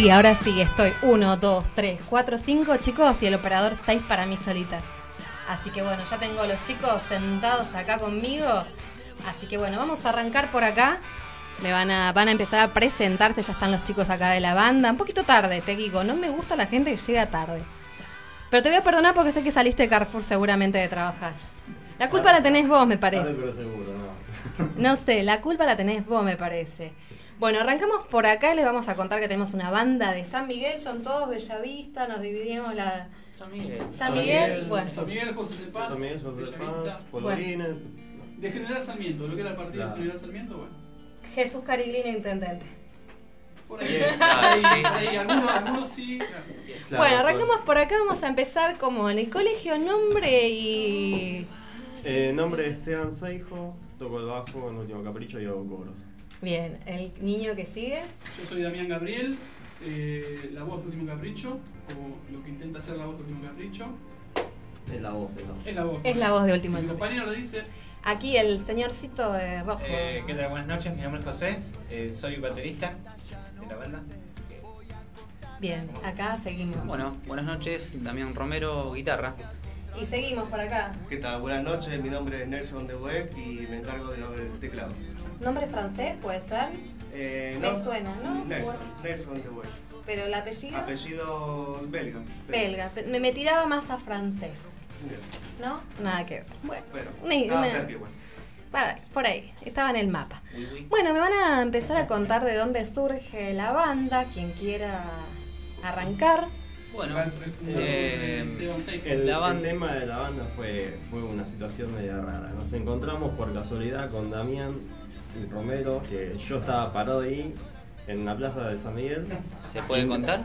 Sí, ahora sí, estoy 1, 2, 3, 4, 5 chicos y el operador 6 para mí solita. Así que bueno, ya tengo los chicos sentados acá conmigo. Así que bueno, vamos a arrancar por acá. Me van a, van a empezar a presentarse, ya están los chicos acá de la banda. Un poquito tarde, te digo, no me gusta la gente que llega tarde. Pero te voy a perdonar porque sé que saliste de Carrefour seguramente de trabajar. La culpa la tenés vos, me parece. Tarde, pero seguro, no. No sé, la culpa la tenés vos, me parece. Bueno, arrancamos por acá y les vamos a contar que tenemos una banda de San Miguel, son todos Bellavista, nos dividimos la... San Miguel. San Miguel, bueno. San Miguel, José de Paz, San Miguel, José de Bellavista. Paz, Polvorines. De General Sarmiento, lo que era el partido Claro. de General Sarmiento, bueno. Jesús Cariglino, intendente. Por ahí, claro, ahí, ahí, algunos, algunos sí. claro. Claro, bueno, arrancamos por acá, vamos a empezar como en el colegio, nombre y... Eh, nombre es Esteban Seijo, toco el bajo en Último Capricho y hago coros. Bien, el niño que sigue. Yo soy Damián Gabriel, eh, la voz de Último Capricho, o lo que intenta ser la voz de Último Capricho. Es la voz, es la voz. Es la voz. Es la voz de Último Si mi Capricho. compañero lo dice, Aquí el señorcito de rojo. Eh, ¿Qué tal? Buenas noches, mi nombre es José, eh, soy baterista de la banda. Bien, acá seguimos. Bueno, buenas noches, Damián Romero, guitarra. Y seguimos por acá. ¿Qué tal? Buenas noches, mi nombre es Nelson de Boeck y me encargo de lo del teclado. ¿Nombre francés puede ser? Eh, Me suena, ¿no? Nelson, Bueno. Nelson de Boeck. Pero el apellido... Apellido belga. Belga. Me, me tiraba más a francés. ¿No? Nada que ver. Bueno, Pero, Ni- nada una- cerca igual. para- por ahí. Estaba en el mapa. Bueno, me van a empezar a contar de dónde surge la banda. Quien quiera arrancar. Bueno, el, eh. El, La el tema de la banda fue, fue una situación media rara. Nos encontramos por casualidad con Damián Romero, que yo estaba parado ahí en la plaza de San Miguel. ¿se puede contar?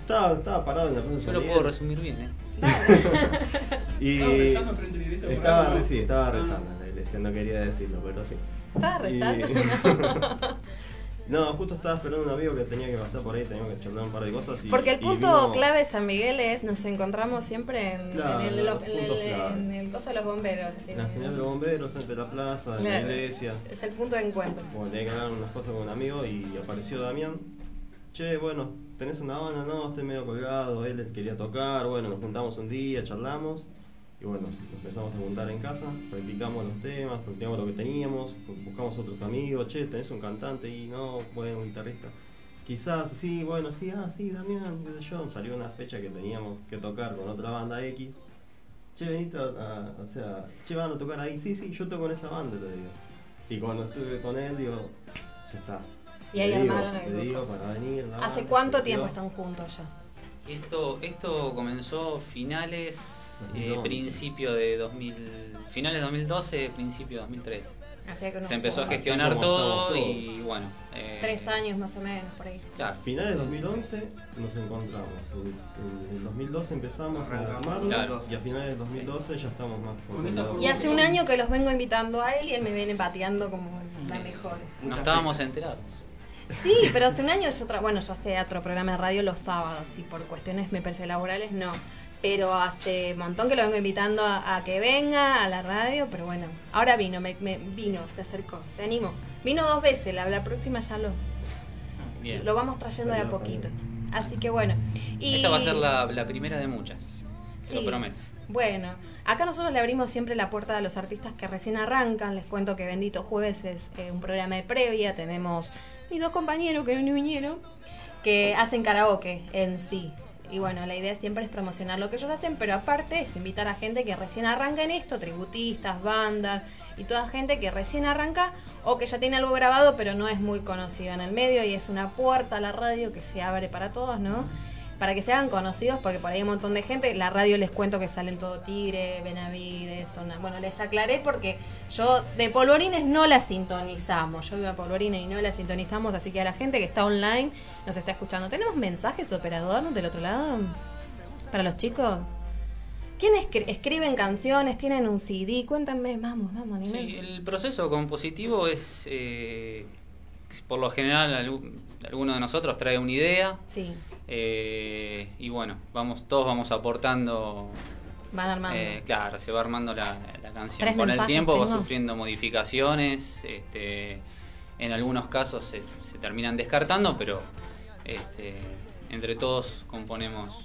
Estaba, estaba parado en la plaza de Yo San lo Miguel. puedo resumir bien, ¿eh? Y Estaba rezando frente a la iglesia. estaba, sí, estaba Ah. rezando en la iglesia, no quería decirlo, pero sí. ¿Estaba Y- rezando? no, justo estaba esperando un amigo que tenía que pasar por ahí, teníamos que charlar un par de cosas. Y, Porque el punto clave de San Miguel es nos encontramos siempre en, Claro, en el, en el- puntos claves. en el coso de los bomberos. En la señal de los bomberos, entre la plaza, en la iglesia. Es el punto de encuentro. Bueno, tenía que hablar unas cosas con un amigo y apareció Damián. Che, bueno, ¿tenés una banda? No, estoy medio colgado. Él quería tocar. Bueno, nos juntamos un día, charlamos. Y bueno, empezamos a juntar en casa. Practicamos los temas, practicamos lo que teníamos. Buscamos otros amigos. Che, ¿tenés un cantante? Y no, bueno, un guitarrista. Quizás, sí, bueno, sí, ah, sí, Damián, qué sé yo. Salió una fecha que teníamos que tocar con otra banda X. Che, venite a, a- o sea, che, van a tocar ahí. Sí, sí, yo toco en esa banda, te digo. Y cuando estuve con él, digo, ya está. Y ahí armaron el grupo. digo para venir. ¿Hace banda, cuánto tiempo están juntos ya? Esto, esto comenzó finales, eh, 2011. principio de 2000, finales de 2012, principio de 2013. Hacía que Se empezó a gestionar todo y bueno. eh, Tres años más o menos por ahí. Claro. Finales de 2011 nos encontramos. En, en el 2012 empezamos a armarlo Claro. y a finales del 2012 ya estamos más consolidados. Y hace un año que los vengo invitando a él y él me viene pateando como la Bien. mejor. No Muchas estábamos fechas. enterados. Sí, pero hace un año yo tra- bueno, yo hacía otro programa de radio los sábados y por cuestiones me parece laborales no. Pero hace un montón que lo vengo invitando a, a que venga a la radio, pero bueno, ahora vino, me, me- vino, se acercó, se animó. Vino dos veces, la, la próxima ya lo, Bien. lo vamos trayendo de a poquito. salió. Así que bueno. Y, Esta va a ser la, la primera de muchas. Sí. Lo prometo. Bueno, acá nosotros le abrimos siempre la puerta a los artistas que recién arrancan. Les cuento que Bendito Jueves es eh, un programa de previa. Tenemos mis dos compañeros que no vinieron que hacen karaoke en sí. Y bueno, la idea siempre es promocionar lo que ellos hacen, pero aparte es invitar a gente que recién arranca en esto, tributistas, bandas y toda gente que recién arranca o que ya tiene algo grabado pero no es muy conocida en el medio y es una puerta a la radio que se abre para todos, ¿no? Para que se hagan conocidos, porque por ahí hay un montón de gente. La radio les cuento que salen todo Tigre, Benavides, zona. Bueno, les aclaré porque yo de Polvorines no la sintonizamos. Yo vivo a Polvorines y no la sintonizamos, así que a la gente que está online nos está escuchando. ¿Tenemos mensajes, operador, del otro lado? Para los chicos. ¿Quiénes escri- escriben canciones? ¿Tienen un CD? Cuéntame, vamos, vamos. Sí, el proceso compositivo es, eh, por lo general, algu- alguno de nosotros trae una idea Sí, eh, y bueno, vamos todos vamos aportando. van armando. eh, claro, se va armando la, la canción. Con el tiempo va tengo. sufriendo modificaciones, este, en algunos casos se, se terminan descartando, pero Este, entre todos componemos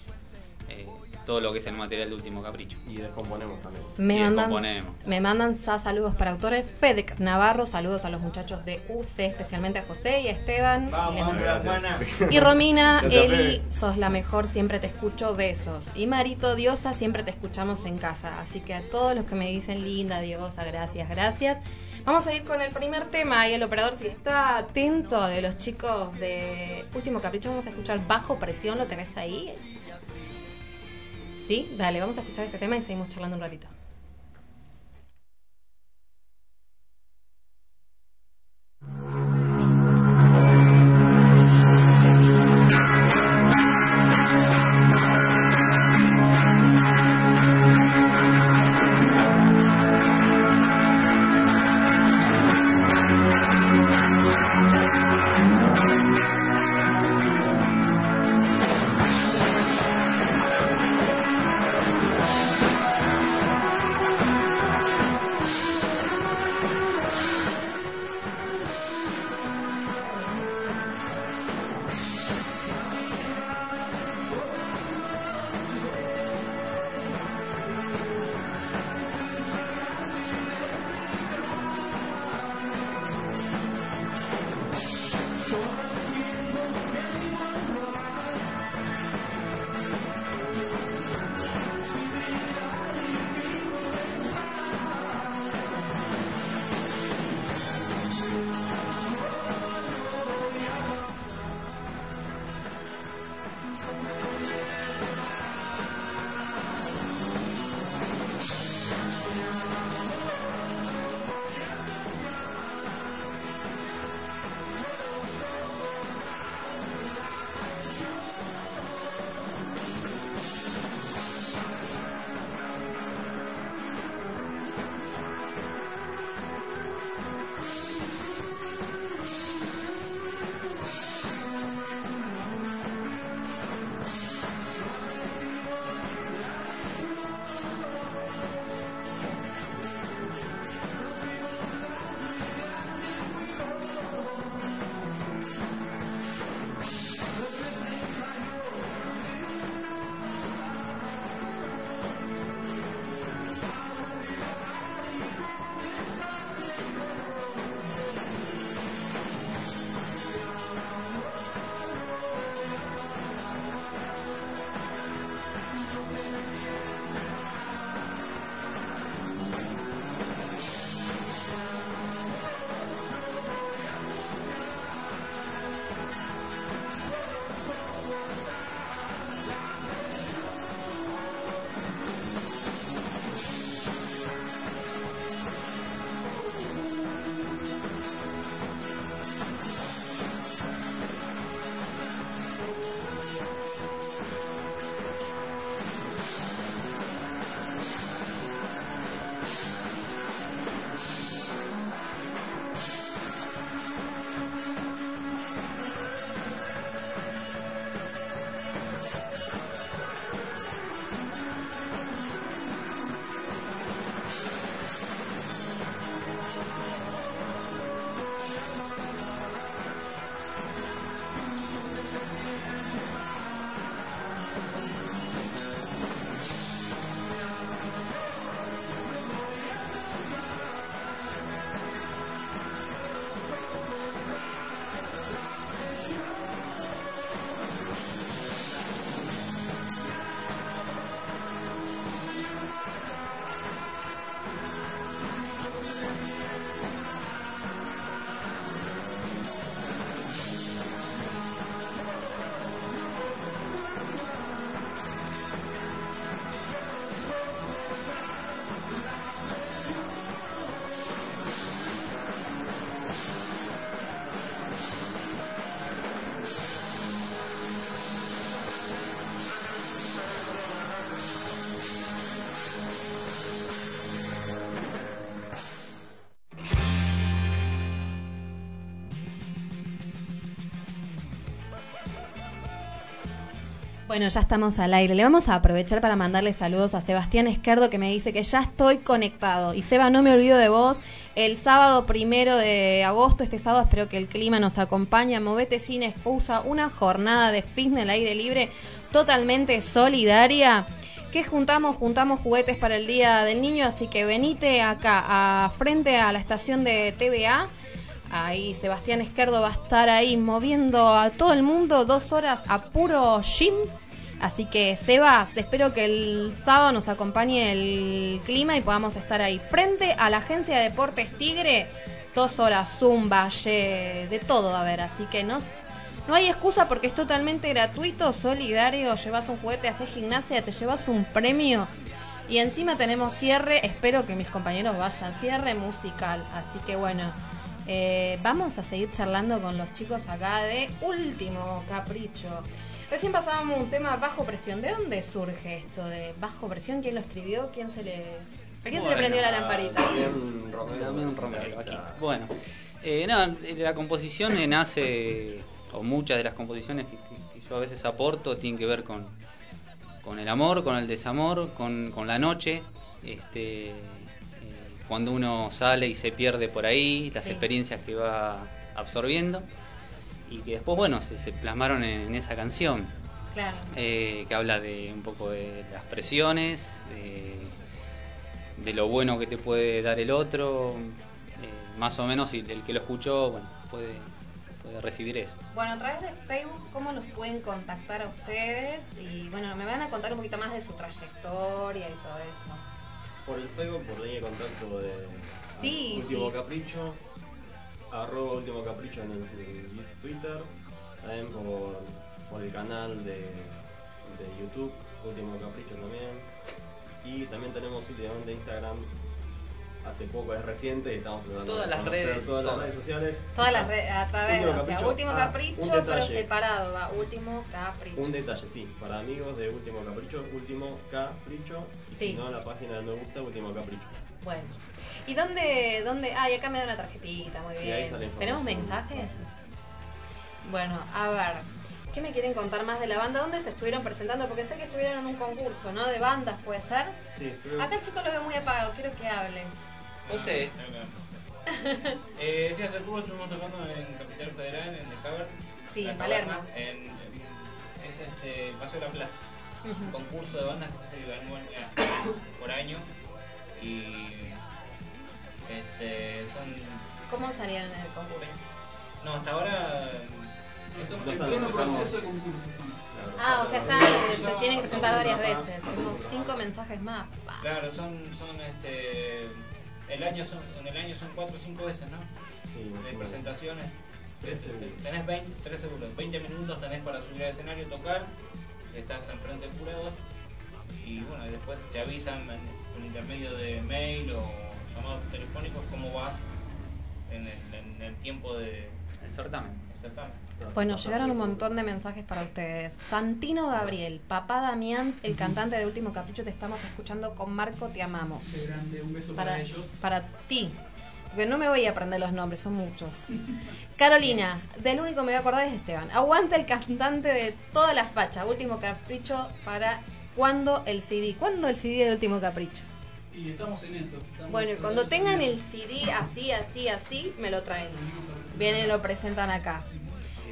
eh, todo lo que es el material de Último Capricho. Y descomponemos también. Me Y mandan, descomponemos. me mandan sa- saludos para autores. Fedec Navarro, saludos a los muchachos de UC, especialmente a José y a Esteban. Y Vamos, mando- hermana. Y Romina, Eli, sos la mejor, siempre te escucho, besos. Y Marito Diosa, siempre te escuchamos en casa. Así que a todos los que me dicen linda, Diosa, gracias, gracias. Vamos a ir con el primer tema y el operador, si está atento de los chicos de Último Capricho, vamos a escuchar Bajo Presión, ¿lo tenés ahí? Sí, dale, vamos a escuchar ese tema y seguimos charlando un ratito. Bueno, ya estamos al aire. Le vamos a aprovechar para mandarle saludos a Sebastián Esquerdo que me dice que ya estoy conectado. Y Seba, no me olvido de vos. El sábado primero de agosto, este sábado, espero que el clima nos acompañe. Movete sin excusa, una jornada de fitness al aire libre totalmente solidaria. Que juntamos, juntamos juguetes para el Día del Niño, así que venite acá, frente a la estación de TVA. Ahí Sebastián Esquerdo va a estar ahí moviendo a todo el mundo dos horas a puro gym. Así que Sebas, espero que el sábado nos acompañe el clima y podamos estar ahí frente a la agencia de deportes Tigre. Dos horas, zumba, ye, de todo a ver. Así que no, no hay excusa porque es totalmente gratuito, solidario. Llevas un juguete, haces gimnasia, te llevas un premio. Y encima tenemos cierre, espero que mis compañeros vayan, cierre musical. Así que bueno, eh, vamos a seguir charlando con los chicos acá de Último Capricho. Recién pasábamos un tema bajo presión. ¿De dónde surge esto de bajo presión? ¿Quién lo escribió? ¿Quién se le, ¿A quién se le prendió la lamparita? Damián Romero. Damián Romero, aquí. Bueno, eh, nada, la composición eh, nace, o muchas de las composiciones que, que- que yo a veces aporto tienen que ver con, con el amor, con el desamor, con, con la noche. Este, eh, cuando uno sale y se pierde por ahí, las Sí. experiencias que va absorbiendo y que después, bueno, se, se plasmaron en, en esa canción Claro. eh, que habla de un poco de las presiones, de, de lo bueno que te puede dar el otro, eh, más o menos y el que lo escuchó bueno, puede, puede recibir eso. Bueno, a través de Facebook, ¿cómo los pueden contactar a ustedes? Y bueno, me van a contar un poquito más de su trayectoria y todo eso. Por el Facebook, por línea de contacto de Sí, Último sí. Capricho, arroba Último Capricho en el, en Twitter, también por, por el canal de, de YouTube, Último Capricho también. Y también tenemos últimamente Instagram, hace poco, es reciente, y estamos tratando Todas de las redes, todas las todas. redes sociales. Todas las redes, a través, Último o sea, Capricho. último Ah, capricho, un pero detalle. separado, va, último capricho. Un detalle, sí, para amigos de Último Capricho, Último Capricho, y Sí. si no, la página me gusta, Último Capricho. Bueno. ¿Y dónde, dónde? Ah, y acá me da una tarjetita, muy Sí, bien. ahí está la información. ¿Tenemos mensajes? Bueno, a ver. ¿Qué me quieren contar más de la banda? ¿Dónde se estuvieron presentando? Porque sé que estuvieron en un concurso, ¿no? De bandas, ¿puede ser? Sí, estuvimos... Acá el chico lo veo muy apagado, quiero que hable. No sé. Eh, sí, hace poco estuvimos tocando en Capital Federal, en The Cavern. Sí, en Palermo. En, en- es este, el Paseo de la Plaza. Un concurso de bandas que se hace por año. Y este, son. ¿Cómo salieron en el concurso? No, hasta ahora. Estamos en pleno proceso de concurso. Ah, o sea, están, se tienen que sentar varias veces. Tengo cinco mensajes más. Claro, son, son este. El año son, en el año son 4 o 5 veces, ¿no? Sí, De sí. presentaciones. Trece. Tenés 20, 3 segundos, 20 minutos tenés para subir al escenario, tocar, estás enfrente de jurados y bueno, y después te avisan en- por intermedio de mail o llamados telefónicos cómo vas en el, en el tiempo de El certamen. del certamen. Bueno, llegaron un montón de mensajes para ustedes. Santino Gabriel, papá Damián, el cantante de Último Capricho, te estamos escuchando con Marco, te amamos. Qué grande, un beso para, Para, ellos. para ti. Porque no me voy a aprender los nombres, son muchos. Carolina, del único que me voy a acordar es Esteban. Aguanta el cantante de todas las fachas. Último Capricho para cuando el CD. ¿Cuándo el CD del Último Capricho? Y estamos en eso. estamos Bueno, y cuando tengan el CD así, así, así, me lo traen. Vienen y lo presentan acá.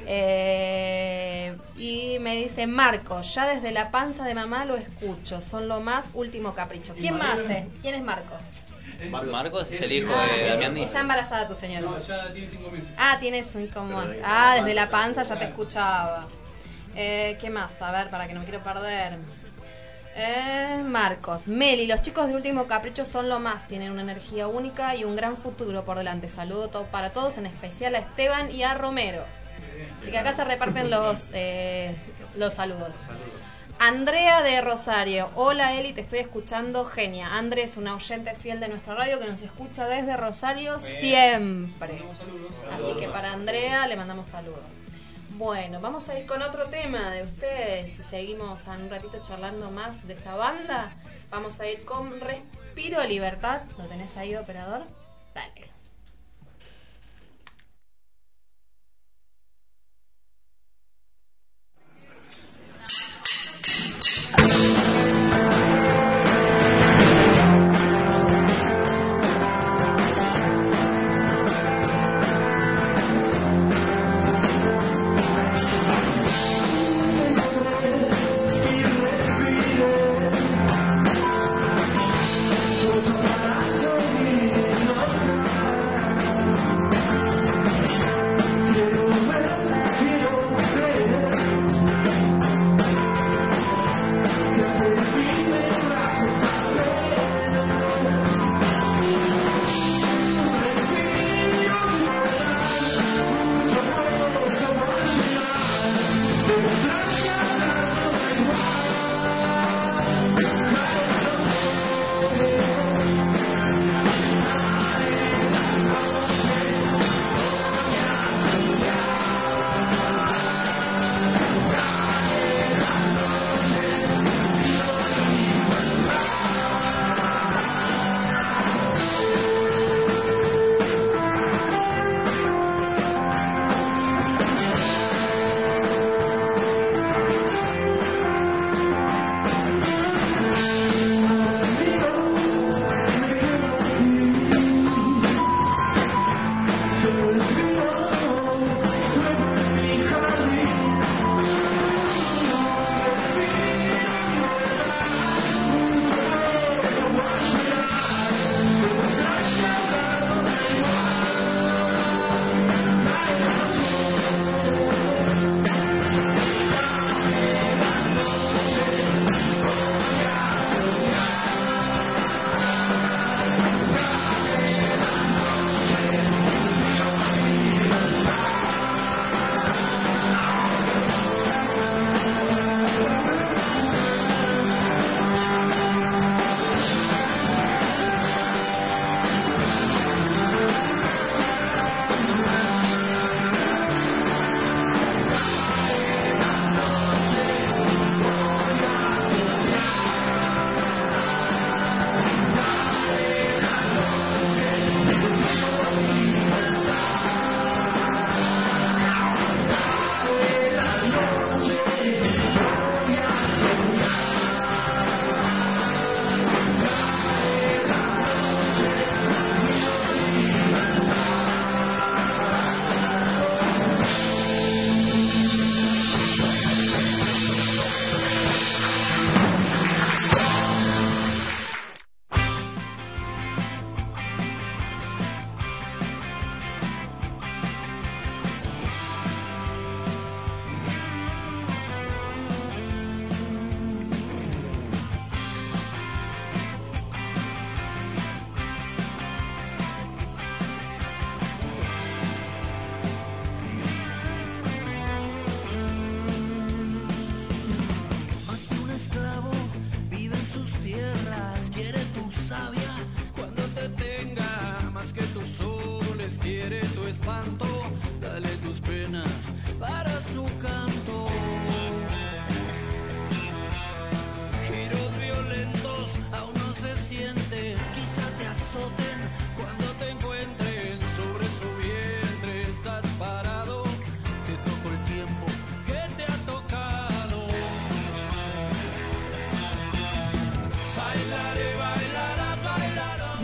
Eh, y me dice Marco, ya desde la panza de mamá lo escucho, son lo más último capricho. ¿Quién más es? ¿Quién es Marcos? Marcos. Es el hijo Ah, de Damián está embarazada tu señora. No, ya tiene cinco meses. Ah, como Pero de- Ah, desde la panza, ya te escuchaba. Eh, ¿Qué más? A ver, para que no me quiero perder. Eh, Marcos, Meli, los chicos de Último Capricho son lo más, tienen una energía única y un gran futuro por delante. Saludo to- para todos, en especial a Esteban y a Romero. Así que acá se reparten los, eh, los saludos. Andrea de Rosario, hola Eli, te estoy escuchando, genia. Andrea es una oyente fiel de nuestra radio que nos escucha desde Rosario siempre. Mandamos saludos. Así que para Andrea le mandamos saludos. Bueno, vamos a ir con otro tema de ustedes seguimos en un ratito charlando más de esta banda. Vamos a ir con Respiro Libertad. ¿Lo tenés ahí, operador? Dale. あっ!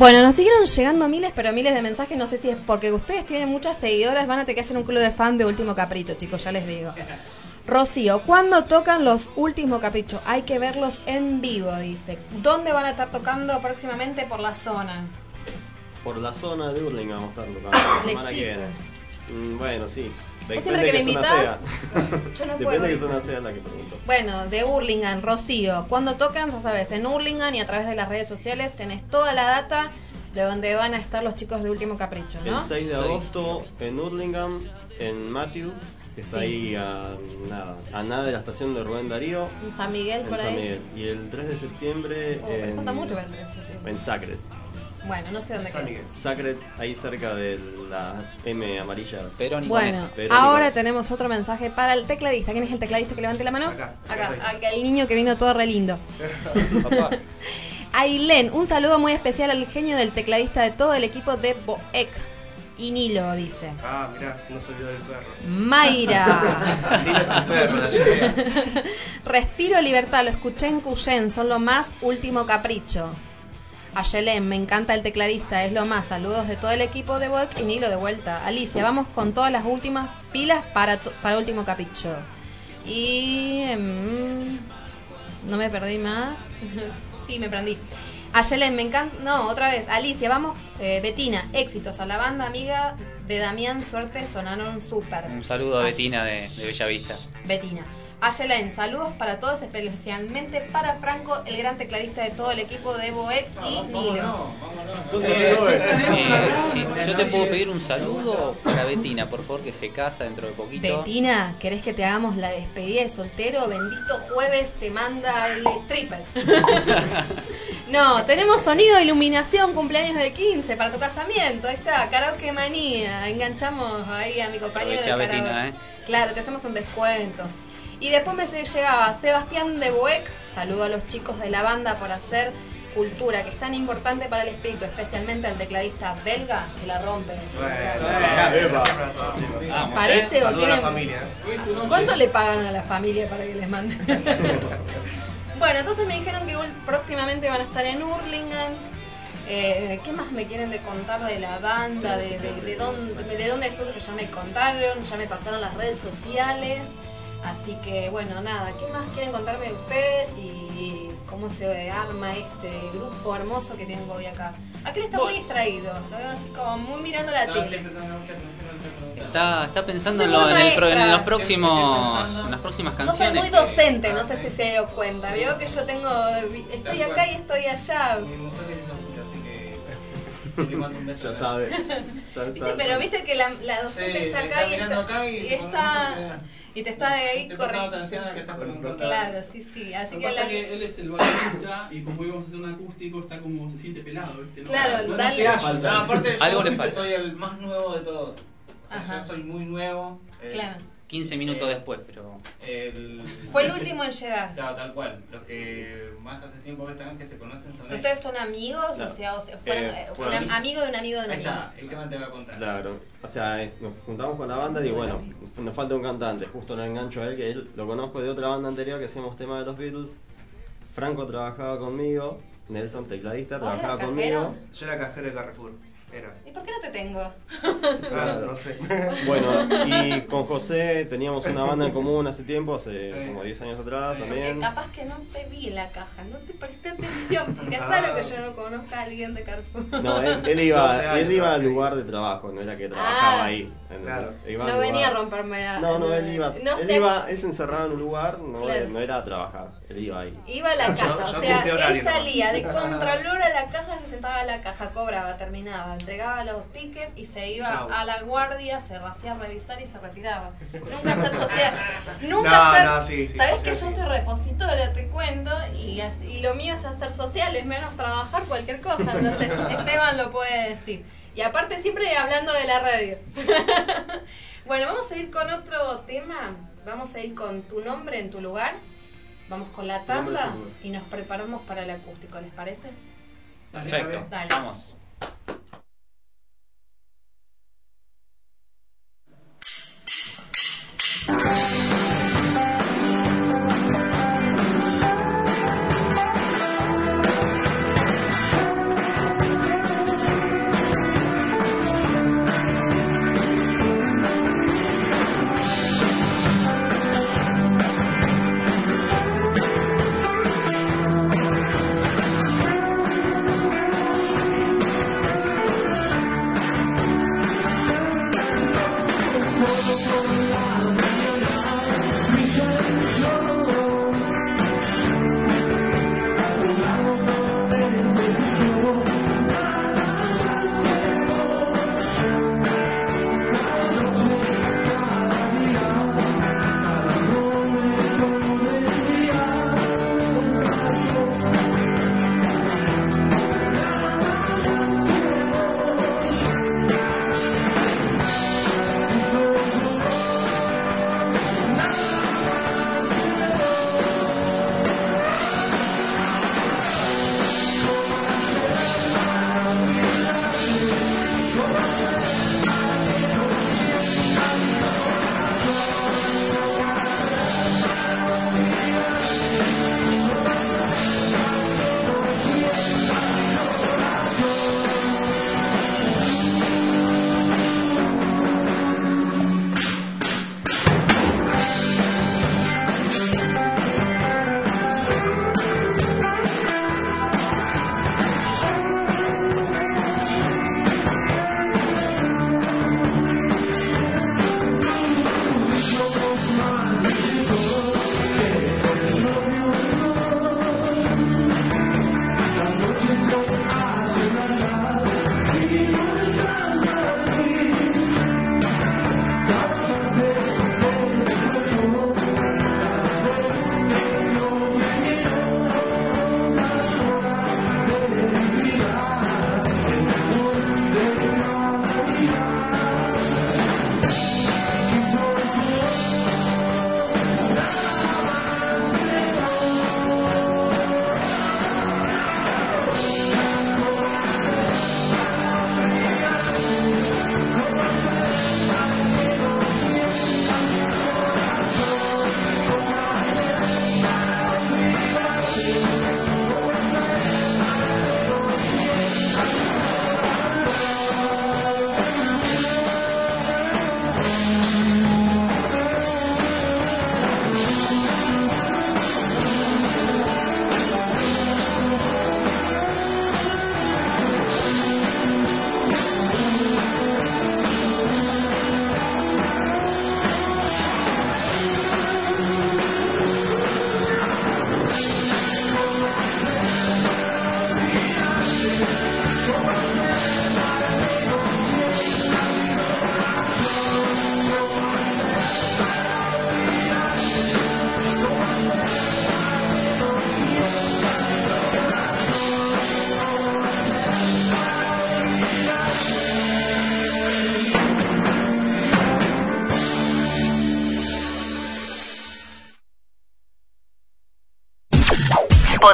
Bueno, nos siguieron llegando miles, pero miles de mensajes. No sé si es porque ustedes tienen muchas seguidoras. Van a tener que hacer un club de fan de Último Capricho, chicos, ya les digo. Rocío, ¿cuándo tocan los Último Capricho? Hay que verlos en vivo, dice. ¿Dónde van a estar tocando próximamente por la zona? Por la zona de Hurlingham vamos a estar tocando la semana que viene. Mm, bueno, sí. Vos siempre que me zona invitás, sea. yo no Depende puedo zona sea la que. Bueno, de Hurlingham, Rocío. ¿Cuándo tocan? Ya sabes, en Hurlingham y a través de las redes sociales tenés toda la data de donde van a estar los chicos de Último Capricho, ¿no? El 6 de agosto en Hurlingham, en Matthew, que está Sí. ahí a nada, a nada de la estación de Rubén Darío, En San Miguel, en por San ahí. Miguel. Y el 3 de septiembre Oh, me en, falta mucho el 3 de septiembre. en Sacred. Bueno, no sé dónde San queda. Sacred, ahí cerca de las M amarillas. Perón y Bueno, ahora tenemos otro mensaje para el tecladista. ¿Quién es el tecladista que levante la mano? Acá, Acá, acá el niño que vino todo re lindo. Papá. Ailén, un saludo muy especial al genio del tecladista de todo el equipo de Boek. y Nilo, dice. Ah, mirá, no se olvidó del perro. Mayra. Nilo es el perro, la. Respiro libertad, lo escuché en Cuyen, son lo más último capricho. Ayelen, me encanta el tecladista, es lo más. Saludos de todo el equipo de Boek y Nilo de vuelta. Alicia, vamos con todas las últimas pilas para, to- para último capricho. Y. mm, no me perdí más. sí, me prendí. Ayelen, me encanta. No, otra vez. Alicia, vamos. Eh, Betina, éxitos a la banda amiga de Damián, suerte, sonaron súper. Un saludo a Ay. Betina de, de Bellavista. Betina. Ayelen, saludos para todos, especialmente para Franco, el gran tecladista de todo el equipo de Boek y Nilo. Son Eh, yo te puedo pedir un saludo para Betina, por favor, que se casa dentro de poquito. Betina, ¿querés que te hagamos la despedida de soltero? Bendito jueves te manda el triple. no, tenemos sonido de iluminación, cumpleaños de 15 para tu casamiento. Ahí está, karaoke manía. Enganchamos ahí a mi compañero de. Betina, ¿eh? Claro, te hacemos un descuento. Y después me llegaba Sebastián de Boeck. Saludo a los chicos de la banda por hacer cultura, que es tan importante para el espíritu, especialmente al tecladista belga que la rompe. Parece o. ¿eh? Tu noche. ¿Cuánto le pagan a la familia para que les manden? bueno, entonces me dijeron que próximamente van a estar en Hurlingham. Eh, ¿Qué más me quieren de contar de la banda? De, de, de dónde, de dónde surge? Ya me contaron, ya me pasaron las redes sociales. Así que bueno, nada, ¿qué más quieren contarme de ustedes y cómo se arma este grupo hermoso que tengo hoy acá? Aquel está muy distraído, lo veo así como muy mirando la tele. Está, está pensando en, lo- en el pro- en maestra. los próximos, en las próximas Yo canciones. soy muy docente, no sé si se dio cuenta. Veo que yo tengo. Estoy acá y estoy allá. Ya sabe. ¿Viste? Pero viste que la, la docente Sí, está acá está y está. acá y y por está, un momento y te está de ahí prestando corriendo. atención a lo que estás preguntando. Claro, sí, sí. Así Lo que pasa la. es que él es el baterista y como íbamos a hacer un acústico, está como se siente pelado, ¿viste? No, Claro, no, no dale. No, aparte Algo yo le falta. soy el más nuevo de todos. O sea, Ajá. yo soy muy nuevo. eh, Claro. 15 minutos Eh, después, pero. El... Fue el último en llegar. Claro, tal cual. Los que más hace tiempo que están que se conocen son ellos. ¿Ustedes son amigos? Claro. O sea, o sea, fueron, Eh, fue fueron- un amigo de un amigo de un Ahí amigo. está, el tema te va a contar. Claro, o sea, es- nos juntamos con la banda y bueno, nos falta un cantante, justo lo engancho a él, que él lo conozco de otra banda anterior que hacíamos tema de los Beatles. Franco trabajaba conmigo, Nelson, tecladista, ¿Vos trabajaba conmigo. Yo era cajero de Carrefour. Era. ¿Y por qué no te tengo? Claro, no sé. Bueno, y con José teníamos una banda en común hace tiempo, hace Sí. como 10 años atrás Sí. Porque también. capaz que no te vi en la caja, no te presté atención, porque es Ah. raro que yo no conozca a alguien de Carrefour. No, él, él 12 iba, él iba al lugar de trabajo, no era que trabajaba Ah. ahí. Claro. Iba No venía a romperme la... No, no, él iba, No él sé, iba, él se encerraba en un lugar, no, Claro. no era a trabajar, él iba ahí. Iba a la caja, yo o sea, él salía de contralor a la caja, se sentaba a la caja, cobraba, terminaba, entregaba los tickets y se iba Chau. a la guardia, se hacía revisar y se retiraba. Nunca ser social, nunca No, ser... no, sí, sí, Sabés sí, que sí. yo soy repositoria, te cuento, y, así- y lo mío es hacer social, es menos trabajar cualquier cosa, no sé, Esteban lo puede decir. Y aparte siempre hablando de la radio. bueno, vamos a ir con otro tema, vamos a ir con tu nombre en tu lugar. Vamos con la tanda y nos preparamos para el acústico, ¿les parece? Perfecto. Dale. Vamos. Música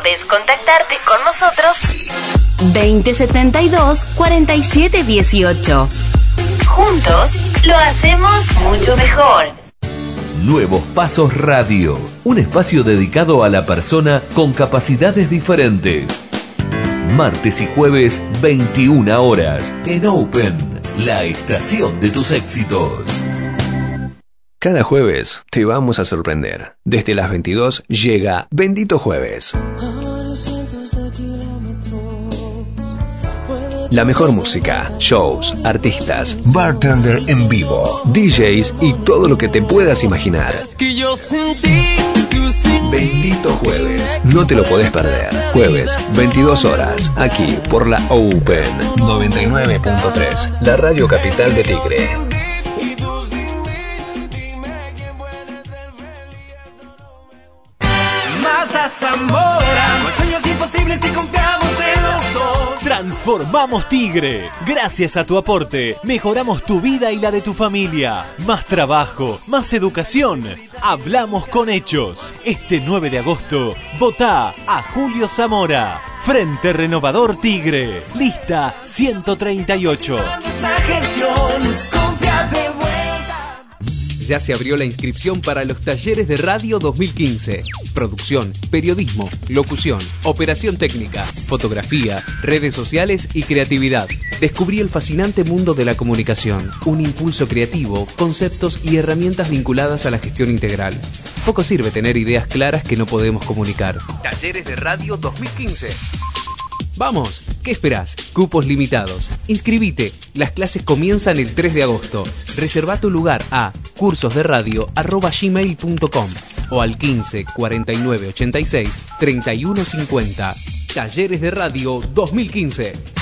podés contactarte con nosotros 2072 4718. Juntos lo hacemos mucho mejor. Nuevos Pasos Radio, un espacio dedicado a la persona con capacidades diferentes. Martes y jueves, 21 horas, en Open, la estación de tus éxitos. Cada jueves te vamos a sorprender. Desde las 22 llega Bendito Jueves. La mejor música, shows, artistas, bartender en vivo, DJs y todo lo que te puedas imaginar. Bendito Jueves. No te lo podés perder. Jueves, 22 horas, aquí por la Open 99.3, la radio capital de Tigre. Zamora, con sueños imposibles y confiamos en los dos. Transformamos Tigre. Gracias a tu aporte, mejoramos tu vida y la de tu familia. Más trabajo, más educación. Hablamos con hechos. Este 9 de agosto, vota a Julio Zamora. Frente Renovador Tigre. Lista 138. Nuestra gestión. Ya se abrió la inscripción para los talleres de radio 2015. Producción, periodismo, locución, operación técnica, fotografía, redes sociales y creatividad. Descubrí el fascinante mundo de la comunicación, un impulso creativo, conceptos y herramientas vinculadas a la gestión integral. Poco sirve tener ideas claras que no podemos comunicar. Talleres de radio 2015. Vamos, ¿qué esperás? Cupos limitados. Inscribite. Las clases comienzan el 3 de agosto. Reserva tu lugar a cursosderadio.gmail.com o al 15 49 86 31 50. Talleres de Radio 2015.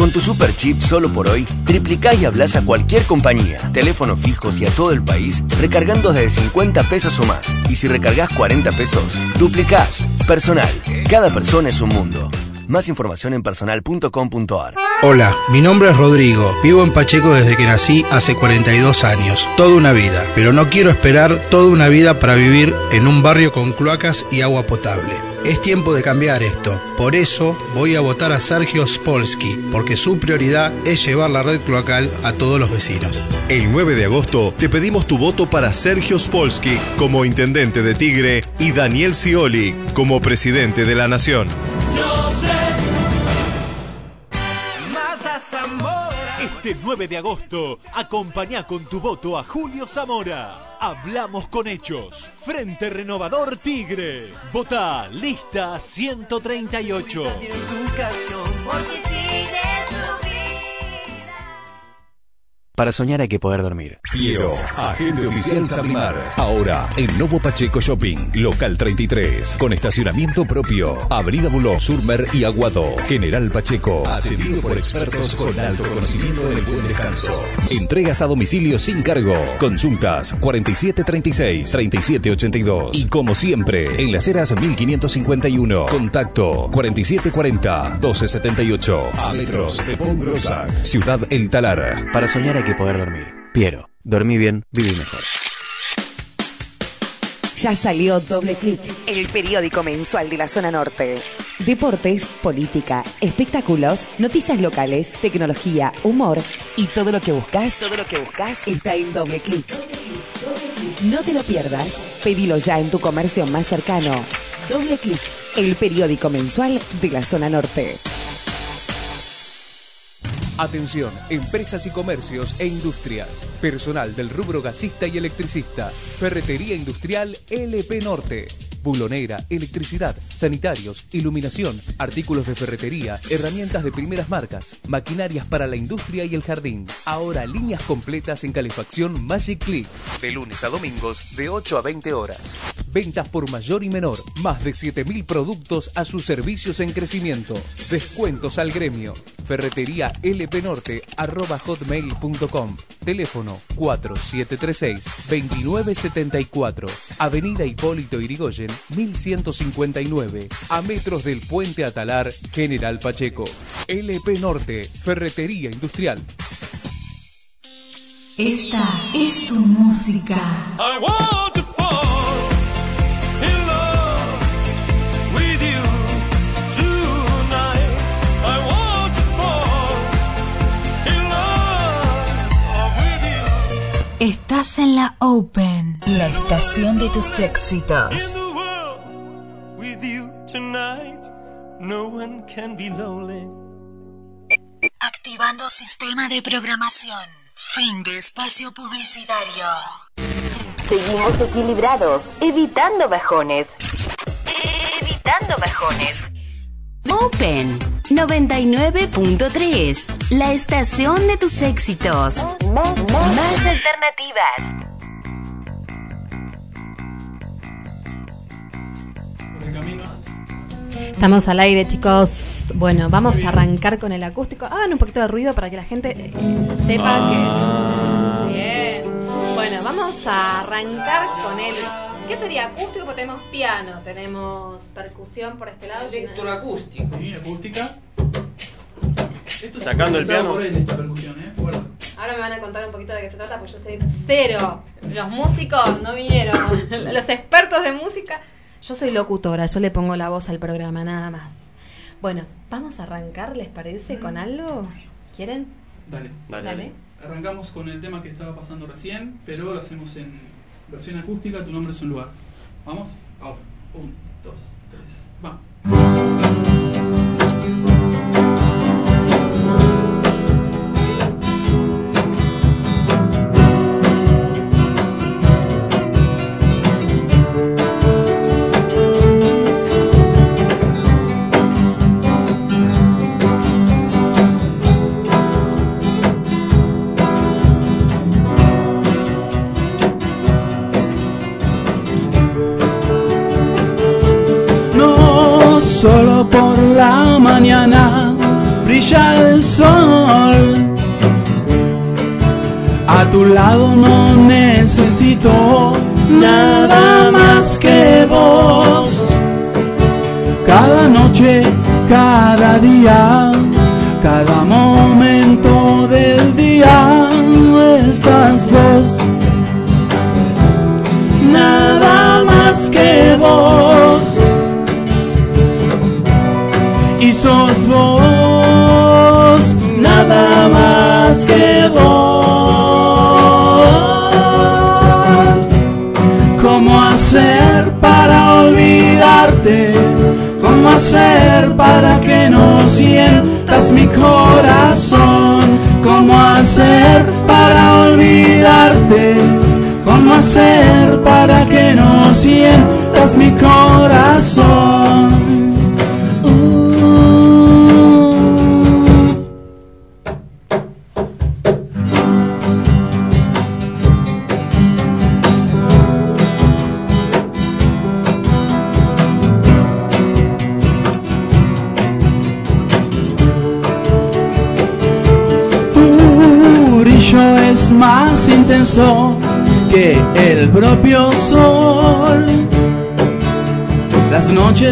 Con tu super chip solo por hoy, triplicás y hablas a cualquier compañía, teléfonos fijos y a todo el país, recargando desde 50 pesos o más. Y si recargas 40 pesos, duplicás. Personal. Cada persona es un mundo. Más información en personal.com.ar. Hola, mi nombre es Rodrigo. Vivo en Pacheco desde que nací hace 42 años. Toda una vida. Pero no quiero esperar toda una vida para vivir en un barrio con cloacas y agua potable. Es tiempo de cambiar esto. Por eso voy a votar a Sergio Spolsky, porque su prioridad es llevar la red cloacal a todos los vecinos. El 9 de agosto te pedimos tu voto para Sergio Spolsky como intendente de Tigre y Daniel Scioli como presidente de la Nación. Masa Este 9 de agosto, acompañá con tu voto a Julio Zamora. Hablamos con hechos. Frente Renovador Tigre. Vota lista 138. Para soñar hay que poder dormir. Piero, agente oficial Sabimar. Ahora en Novo Pacheco Shopping, local 33, con estacionamiento propio. Avenida Buló, Surmer y Aguado. General Pacheco, atendido por expertos con alto conocimiento del buen descanso. Entregas a domicilio sin cargo. Consultas 4736-3782. Y como siempre, en las eras 1551. Contacto 4740-1278. A metros de Pongrosac, Ciudad El Talar. Para soñar hay que poder dormir. Piero, dormí bien, viví mejor. Ya salió Doble Clic, el periódico mensual de la zona norte. Deportes, política, espectáculos, noticias locales, tecnología, humor y todo lo que buscas, todo lo que buscas está en Doble Clic. No te lo pierdas. Pedilo ya en tu comercio más cercano. Doble Clic, el periódico mensual de la zona norte. Atención, empresas y comercios e industrias. Personal del rubro gasista y electricista. Ferretería industrial LP Norte. Bulonera, electricidad, sanitarios, iluminación, artículos de ferretería, herramientas de primeras marcas, maquinarias para la industria y el jardín. Ahora líneas completas en calefacción Magic Click. De lunes a domingos de 8 a 20 horas. Ventas por mayor y menor. Más de 7000 productos a sus servicios en crecimiento. Descuentos al gremio. Ferretería LP Norte arroba hotmail.com. Teléfono 4736-2974. Avenida Hipólito Irigoyen 1159. A metros del puente Atalar General Pacheco. LP Norte. Ferretería Industrial. Esta es tu música. I want Estás en la Open, la estación de tus éxitos. Activando sistema de programación. Fin de espacio publicitario. Seguimos equilibrados, evitando bajones. Evitando bajones. Open 99.3, la estación de tus éxitos. Más alternativas. Estamos al aire, chicos. Bueno, vamos a arrancar con el acústico. Hagan un poquito de ruido para que la gente eh, sepa que. Bien. Bueno, vamos a arrancar con el. ¿Qué sería acústico? Porque tenemos piano, tenemos percusión por este lado. Electroacústico. Sí, acústica. Esto se Sacando el piano. por él, esta percusión, ¿eh? Ahora me van a contar un poquito de qué se trata, porque yo soy cero. Los músicos no vinieron. Los expertos de música. Yo soy locutora, yo le pongo la voz al programa, nada más. Bueno, vamos a arrancar, ¿les parece? ¿Con algo? ¿Quieren? Dale. Dale. Arrancamos con el tema que estaba pasando recién, pero lo hacemos en versión acústica. Tu nombre es un lugar. ¿Vamos? Ahora. Un, dos, tres, va. Brilla el sol. A tu lado no necesito nada más que vos. Cada noche, cada día, cada momento del día estás vos. Nada más que vos ¿Cómo hacer para que no sientas mi corazón?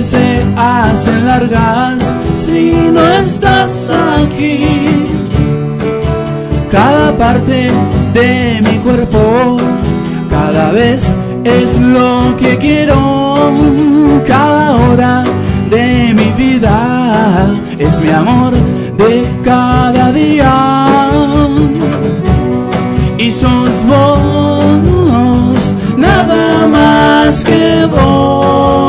Se hacen largas si no estás aquí. Cada parte de mi cuerpo cada vez es lo que quiero. Cada hora de mi vida es mi amor de cada día. Y sos vos, nada más que vos.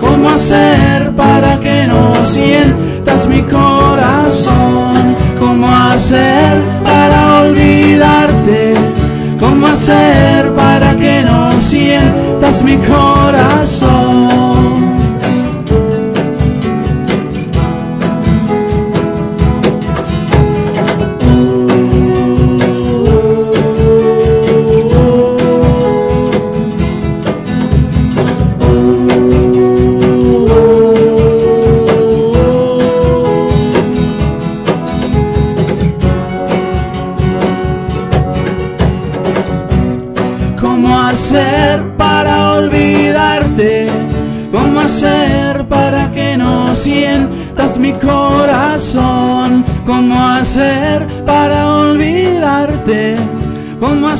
¿Cómo hacer para que no sientas mi corazón? ¿Cómo hacer para olvidarte? ¿Cómo hacer para que no sientas mi corazón?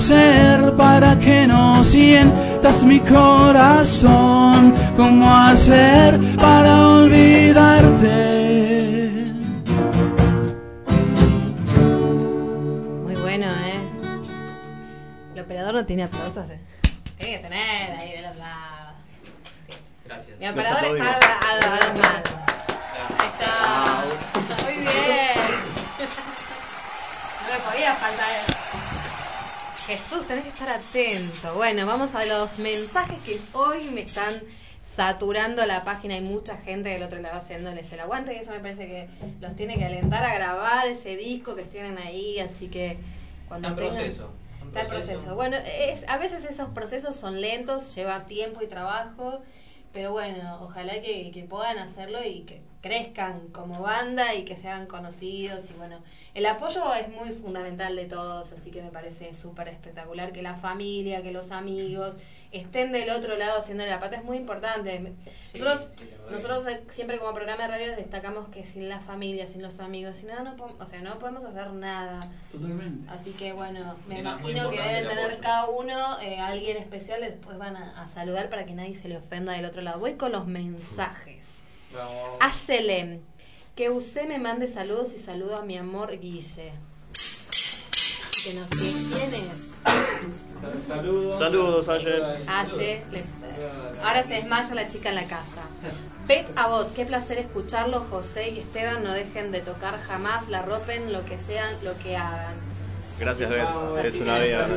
Hacer para que no sientas mi corazón. ¿Cómo hacer para olvidarte? Muy bueno, ¿eh? El operador no tiene aplausos. ¿eh? Tiene que tener ahí otro lado. Gracias. Mi operador está a, a- a manos. Ahí está. Muy bien. No me podía faltar eso. Jesús, tenés que estar atento. Bueno, vamos a los mensajes que hoy me están saturando la página. Hay mucha gente del otro lado haciéndoles el aguante y eso me parece que los tiene que alentar a grabar ese disco que tienen ahí. Así que cuando Está en tengan- proceso. Está en proceso. proceso. Bueno, es, a veces esos procesos son lentos, lleva tiempo y trabajo, pero bueno, ojalá que, que puedan hacerlo y que crezcan como banda y que se hagan conocidos y bueno, el apoyo es muy fundamental de todos, así que me parece súper espectacular que la familia, que los amigos estén del otro lado haciendo la pata, es muy importante. Nosotros, nosotros eh, siempre como programa de radio destacamos que sin la familia, sin los amigos, sin nada, no, podemos- o sea, no podemos hacer nada. Totalmente. Así que bueno, me Sí, imagino que deben tener apoyo. cada uno eh, alguien especial, después van a, a saludar para que nadie se le ofenda del otro lado. Voy con los mensajes. Ayelem, que usted me mande saludos y saludo a mi amor Guille. Que no sé quién es. Saludos. Saludos, Aye. Aye, le- ahora se desmaya la chica en la casa. Bet Abot, qué placer escucharlo. José y Esteban no dejen de tocar jamás, la ropen, lo que sean, lo que hagan. Gracias, Bet. Es una amiga.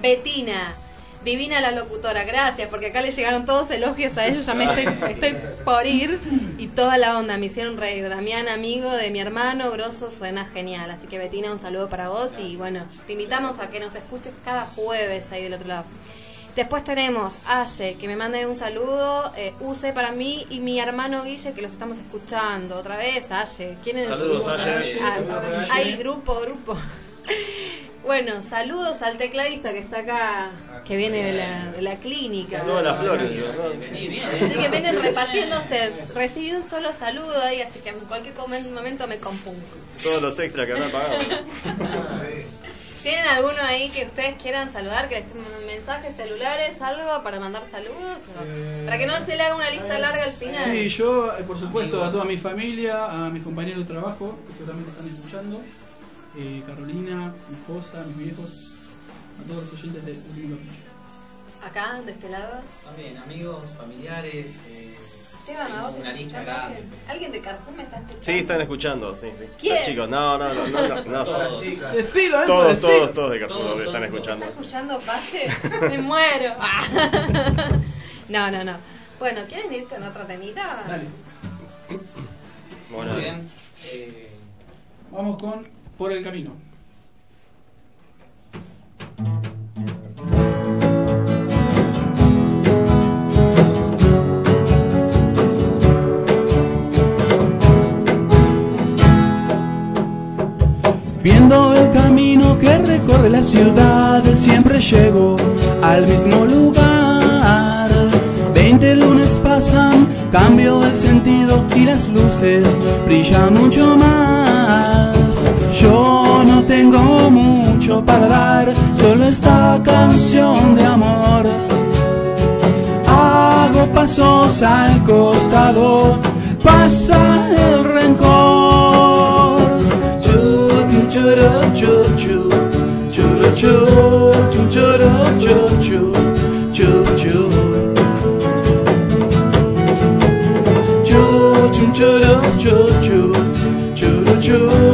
Betina, divina la locutora, gracias, porque acá le llegaron todos elogios a ellos, ya me estoy, estoy por ir y toda la onda, me hicieron reír. Damián, amigo de mi hermano, grosso, suena genial. Así que Betina, un saludo para vos y bueno, te invitamos a que nos escuches cada jueves ahí del otro lado. Después tenemos Aye, que me mande un saludo, eh, Use para mí y mi hermano Guille, que los estamos escuchando. Otra vez, Aye. ¿Quién es? Saludos, Aye. Ah, hay grupo, grupo. Bueno, saludos al tecladista que está acá, que viene de la, de la clínica. Todas las flores, ¿verdad? Así que vienen repartiéndose. Recibí un solo saludo ahí, así que en cualquier momento me compongo. Todos los extras que habrán pagado. ¿Tienen alguno ahí que ustedes quieran saludar? Que les tengan mensajes celulares, algo para mandar saludos? ¿O- Para que no se le haga una lista larga al final. Sí, yo, eh, por supuesto, a toda mi familia, a mis compañeros de trabajo, que seguramente están escuchando, eh, Carolina, mi esposa, mis viejos, a todos los oyentes de Último Capricho. Acá, de este lado. También, amigos, familiares. eh, Esteban, ¿a vos te lista grande. alguien? ¿Alguien de Carrefour me está escuchando? Sí, están escuchando, sí, sí. ¿Quién? Los chicos, no, no, no, no, no. no. Todos. Decilo, eso, Todos, decilo. todos, todos de Carrefour Todos están escuchando. ¿Está escuchando Valle? Me muero. No, no, no. Bueno, ¿quieren ir con otro temita? Dale, Bueno, Muy bien. Eh, vamos con Por el Camino. Viendo el camino que recorre la ciudad, siempre llego al mismo lugar. Veinte lunes pasan, cambio el sentido y las luces brillan mucho más. Para dar, solo esta canción de amor. Hago pasos al costado, pasa el rencor. Chu, chu, churu, chu, chu, churu, chu, chu, churu, chu, chu, chu, chu. Chu, chu, churu, chu, chu, churu, chu,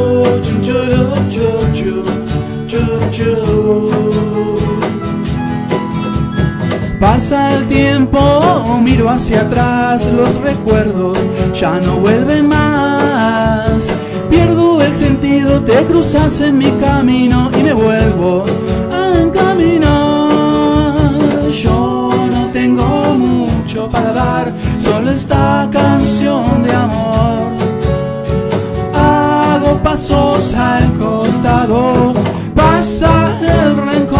Pasa el tiempo, miro hacia atrás, los recuerdos ya no vuelven más. Pierdo el sentido, te cruzas en mi camino y me vuelvo a encaminar. Yo no tengo mucho para dar, solo esta canción de amor. Hago pasos al costado, pasa el rencor.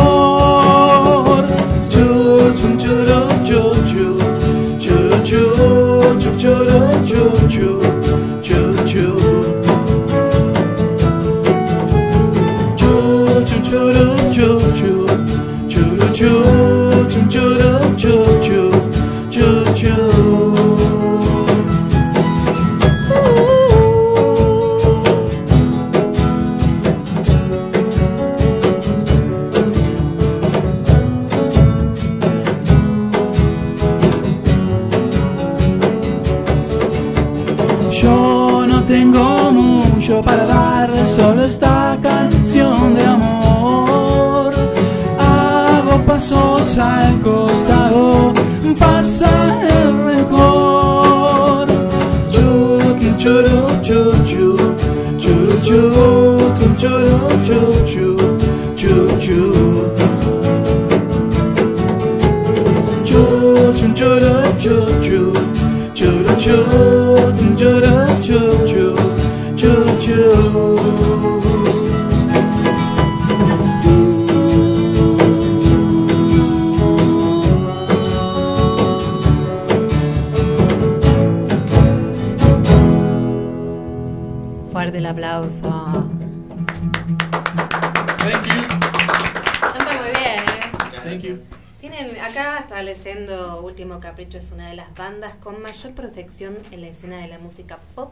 Mayor proyección en la escena de la música pop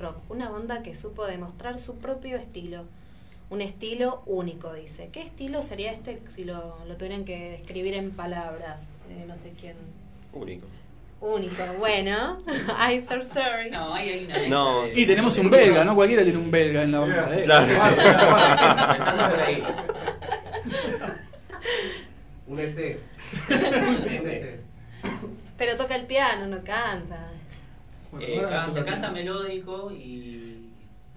rock. Una banda que supo demostrar su propio estilo. Un estilo único, dice. ¿Qué estilo sería este si lo, lo tuvieran que describir en palabras? Eh, no sé quién. Único. Único, bueno. I'm so sorry. No, ahí hay una No. Y tenemos un belga, ¿no? Cualquiera tiene un belga en la banda. ¿eh? Claro. Ahí. Un ET. Un ET. Pero toca el piano, no canta. Eh, canta, canta el melódico y.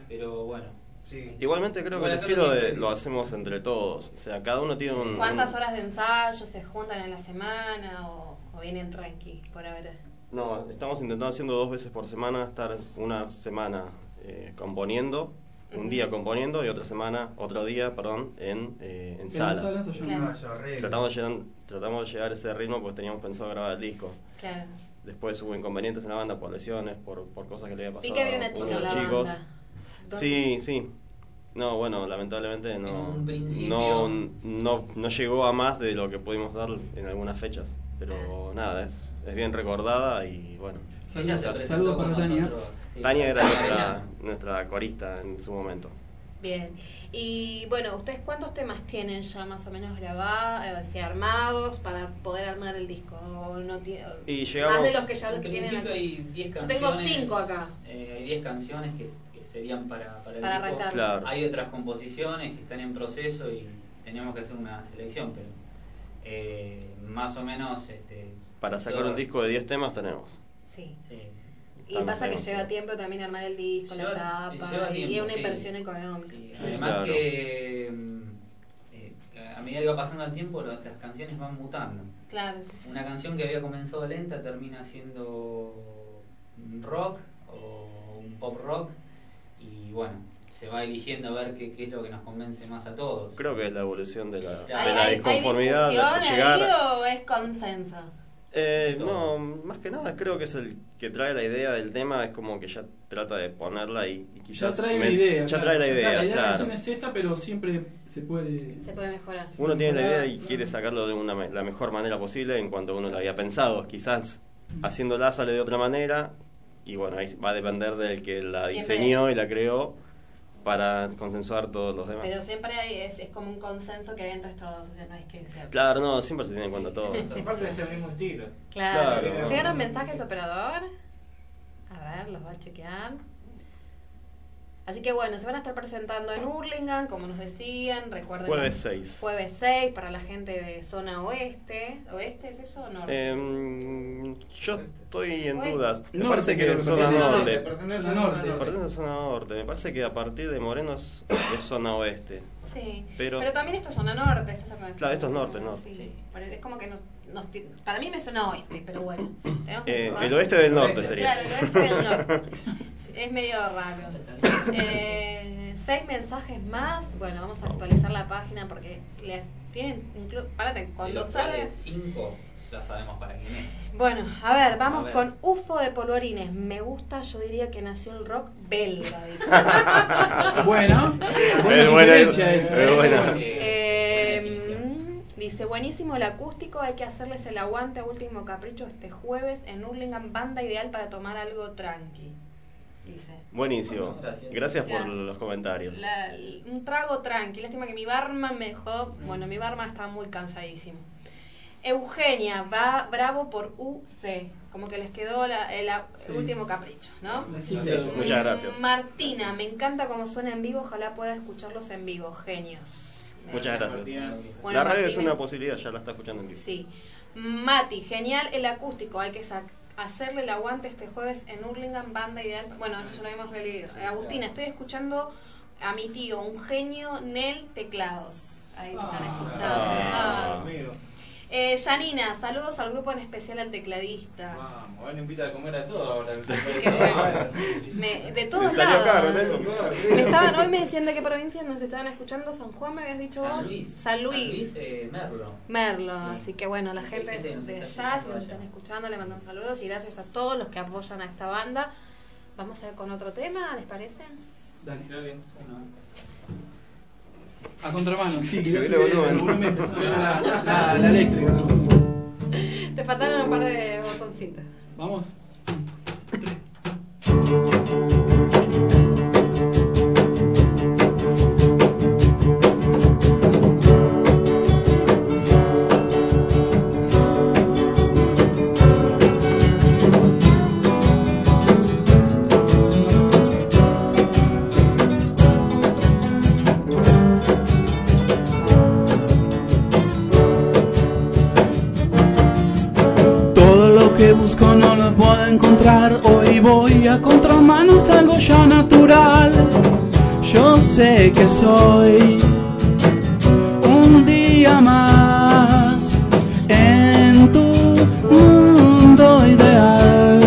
Pero bueno. Sí. Igualmente creo que el estilo lo de- lo hacemos entre todos. O sea, cada uno tiene un... ¿Cuántas un- horas de ensayo se juntan en la semana o, o vienen tranqui por ahora? No, estamos intentando haciendo dos veces por semana, estar una semana eh, componiendo, un día componiendo y otra semana, otro día, perdón, en, eh, en En sala. la sala ensayamos. Vaya, arreglo. Tratamos de, llegar, tratamos de llegar a ese ritmo porque teníamos pensado grabar el disco. Claro. Después hubo inconvenientes en la banda por lesiones, por, por cosas que le había pasado que había una a chica uno de los chicos. Sí, sí. No, bueno, lamentablemente no, un principio- no, no, no llegó a más de lo que pudimos dar en algunas fechas. Pero nada, es, es bien recordada y bueno. Saludos con para Tania. Sí, Tania era nuestra, corista en su momento. Bien. Y bueno, ¿ustedes cuántos temas tienen ya más o menos grabados, o sea, armados para poder armar el disco? ¿O no tiene- Y llegamos- Más de los que ya En tienen principio acá. hay 10 Yo tengo 5 acá. eh, hay 10 canciones que, que serían para, para el Para disco. arrancar. Claro. Hay otras composiciones que están en proceso y teníamos que hacer una selección, pero eh, más o menos. Este, Para sacar un disco de 10 temas tenemos. Sí, sí. Y pasa que bien. lleva tiempo también armar el disco, la tapa, y tiempo, es una sí. inversión económica. Sí, Sí, Además claro. que eh, a medida que va pasando el tiempo lo- las canciones van mutando. Claro, sí, sí. Una canción que había comenzado lenta termina siendo un rock o un pop rock y bueno, se va eligiendo a ver qué, qué es lo que nos convence más a todos. Creo que es la evolución de la, de ¿Hay- la ¿Hay, disconformidad. ¿Hay de discusión llegar, ahí o es consenso? Eh, no, más que nada creo que es el que trae la idea del tema, es como que ya trata de ponerla y, y Ya quizás... trae me- una idea. Ya claro, trae la ya idea, La idea de la canción es esta, pero siempre se puede. Se puede mejorar. Uno tiene la idea y Claro. quiere sacarlo de una, me- la mejor manera posible en cuanto uno lo había pensado. Quizás haciéndola sale de otra manera y bueno, ahí va a depender del que la Siempre- diseñó y la creó para consensuar todos los demás. Pero siempre hay, es, es como un consenso que hay entre todos, o sea, no es que sea... Claro, no, siempre se tiene en cuenta todo. Aparte es el mismo estilo. Claro. Claro. ¿Llegaron mensajes, operador? A ver, los va a chequear. Así que bueno, se van a estar presentando en Hurlingham, como nos decían. Recuerden. Jueves 6. Jueves 6 para la gente de zona oeste. ¿Oeste es eso o norte? Em, yo estoy en dudas. Me Norte, parece que es zona norte. Pertenece a norte. Pertenece a zona norte. Me parece que a partir de Moreno es, es zona oeste. sí. pero- Pero, también esto es zona norte. Esto es acá- Claro, esto es norte, ¿no? Sí. Sí. Es como que no, nos para mí me suena oeste, pero bueno. Tenemos que Eh, el oeste del norte sería. Claro, el oeste del norte. Es medio raro. Eh, seis mensajes más. Bueno, vamos a actualizar la página porque les tienen Párate, cuando sale. cinco ya sabemos para quién es. Bueno, a ver, vamos A ver. con UFO de Polvorines. Me gusta, yo diría que nació el rock belga, dice. Bueno, buena Es buena. ¿eh? buena. Eh, buena definición. dice, buenísimo el acústico, hay que hacerles el aguante a Último Capricho este jueves en Hurlingham, banda ideal para tomar algo tranqui. Dice. Buenísimo. Bueno, gracias. Gracias O sea, por los comentarios. La- un trago tranqui. Lástima que mi barman me dejó. Bueno, mi barman estaba muy cansadísimo. Eugenia va bravo por UC. Como que les quedó la- el, el último capricho, ¿no? Muchas gracias. Martina, me encanta cómo suena en vivo. Ojalá pueda escucharlos en vivo. Genios. Muchas gracias. Bueno, la radio es una posibilidad, ya la está escuchando en vivo. Sí. Mati, genial el acústico. Hay que hacerle el aguante este jueves en Hurlingham, banda ideal. Bueno, eso ya lo habíamos leído. Eh, Agustina, estoy escuchando a mi tío, un genio, Nel Teclados. Ahí te están escuchando. Ah, Ah. Eh, Janina, saludos al grupo en especial al tecladista. Vamos, él invita a comer a todos ahora. Me- de todos lados. caro. Me estaban, hoy me decían de qué provincia nos estaban escuchando. San Juan, me habías dicho San vos? Luis. San Luis. San Luis, eh, Merlo. Merlo, así que bueno, la Sí, gente de allá, si nos están escuchando, le mandan saludos y gracias a todos los que apoyan a esta banda. Vamos a ver con otro tema, ¿les parece? Dale. A contramano. Sí, subile volumen. el volumen, la, la, la eléctrica. Te faltaron un par de botoncitos. Vamos. Todo encontrar. Hoy voy a contramano, es algo ya natural. Yo sé que soy un día más en tu mundo ideal.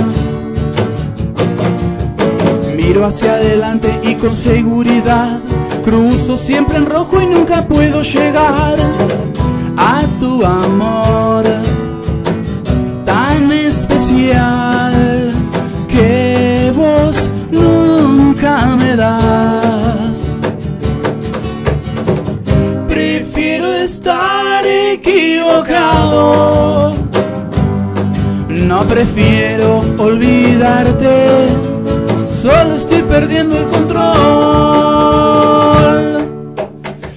Miro hacia adelante y con seguridad cruzo siempre en rojo y nunca puedo llegar a tu amor tan especial estar equivocado. No prefiero olvidarte. Solo estoy perdiendo el control.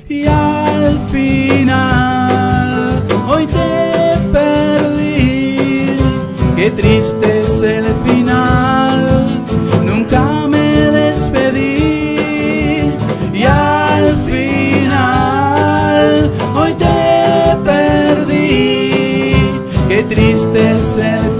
Y al final, hoy te perdí. Qué triste es el final. Triste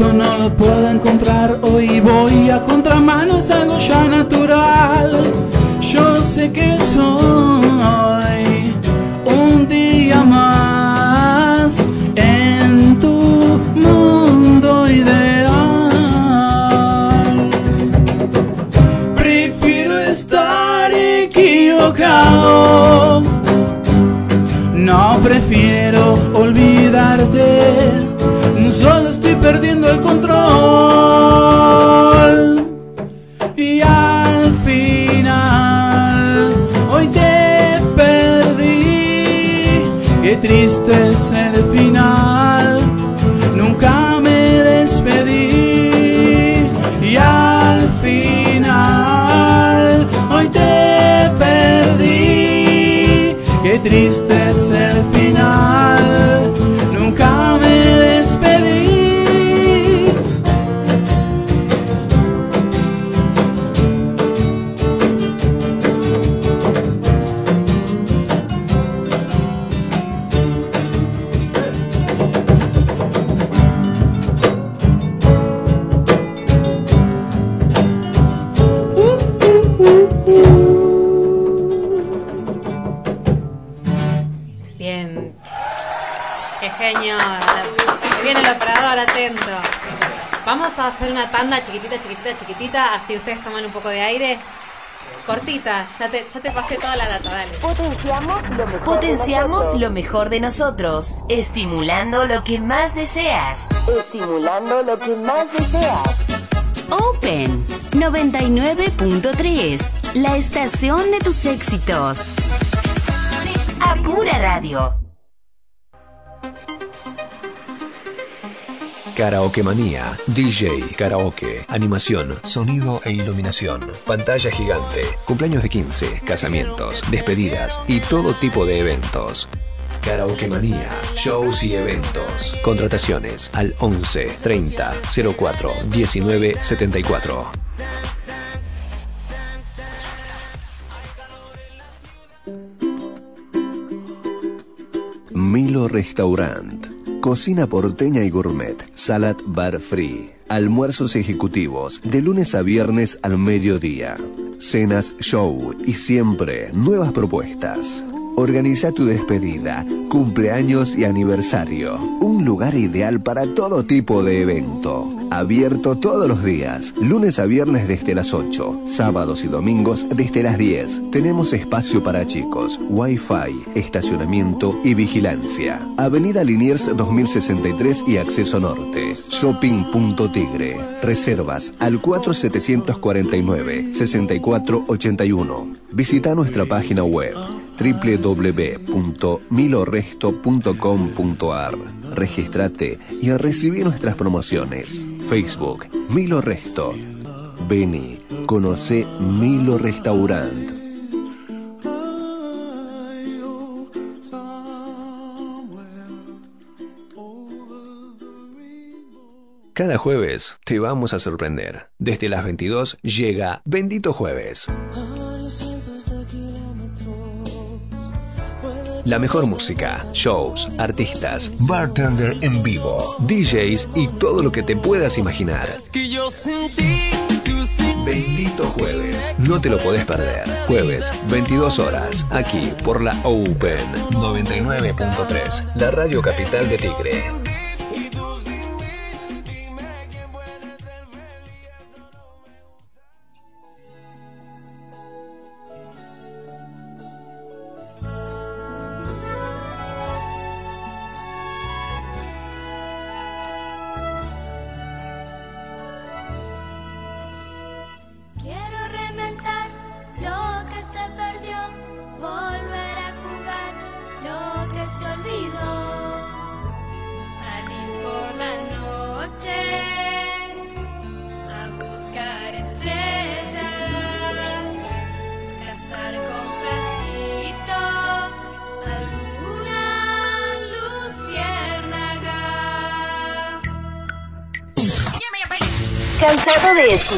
no lo puedo encontrar. Hoy voy a contramano, algo ya natural. Yo sé que soy un día más en tu mundo ideal. Prefiero estar equivocado. No prefiero olvidarte, solo perdiendo el control. Y al final, hoy te perdí. Qué triste es el final, nunca me despedí. Y al final, hoy te perdí. Qué triste una tanda chiquitita, chiquitita, chiquitita, así ustedes toman un poco de aire. Cortita, ya te, ya te pasé toda la data, dale. Potenciamos lo mejor, Potenciamos lo mejor de nosotros, estimulando lo que más deseas. Estimulando lo que más deseas. Open 99.3, la estación de tus éxitos. Apura Radio. Karaoke Manía, DJ, karaoke, animación, sonido e iluminación, pantalla gigante, cumpleaños de 15, casamientos, despedidas y todo tipo de eventos. Karaoke Manía, shows y eventos. Contrataciones al 11 30 04 19 74. Milo Restaurant. Cocina porteña y gourmet. Salad bar free. Almuerzos ejecutivos de lunes a viernes al mediodía. Cenas show y siempre nuevas propuestas. Organiza tu despedida, cumpleaños y aniversario. Un lugar ideal para todo tipo de evento. Abierto todos los días, lunes a viernes desde las 8, sábados y domingos desde las 10. Tenemos espacio para chicos, wifi, estacionamiento y vigilancia. Avenida Liniers 2063 y Acceso Norte. Shopping.tigre. Reservas al 4749-6481. Visita nuestra página web www.miloresto.com.ar. Regístrate y recibí nuestras promociones. Facebook, Milo Resto. Vení, conoce Milo Restaurant. Cada jueves te vamos a sorprender. Desde las 22 llega Bendito Jueves. La mejor música, shows, artistas, bartender en vivo, DJs y todo lo que te puedas imaginar. Bendito jueves, no te lo podés perder. Jueves, 22 horas, aquí por la Open 99.3, la radio capital de Tigre.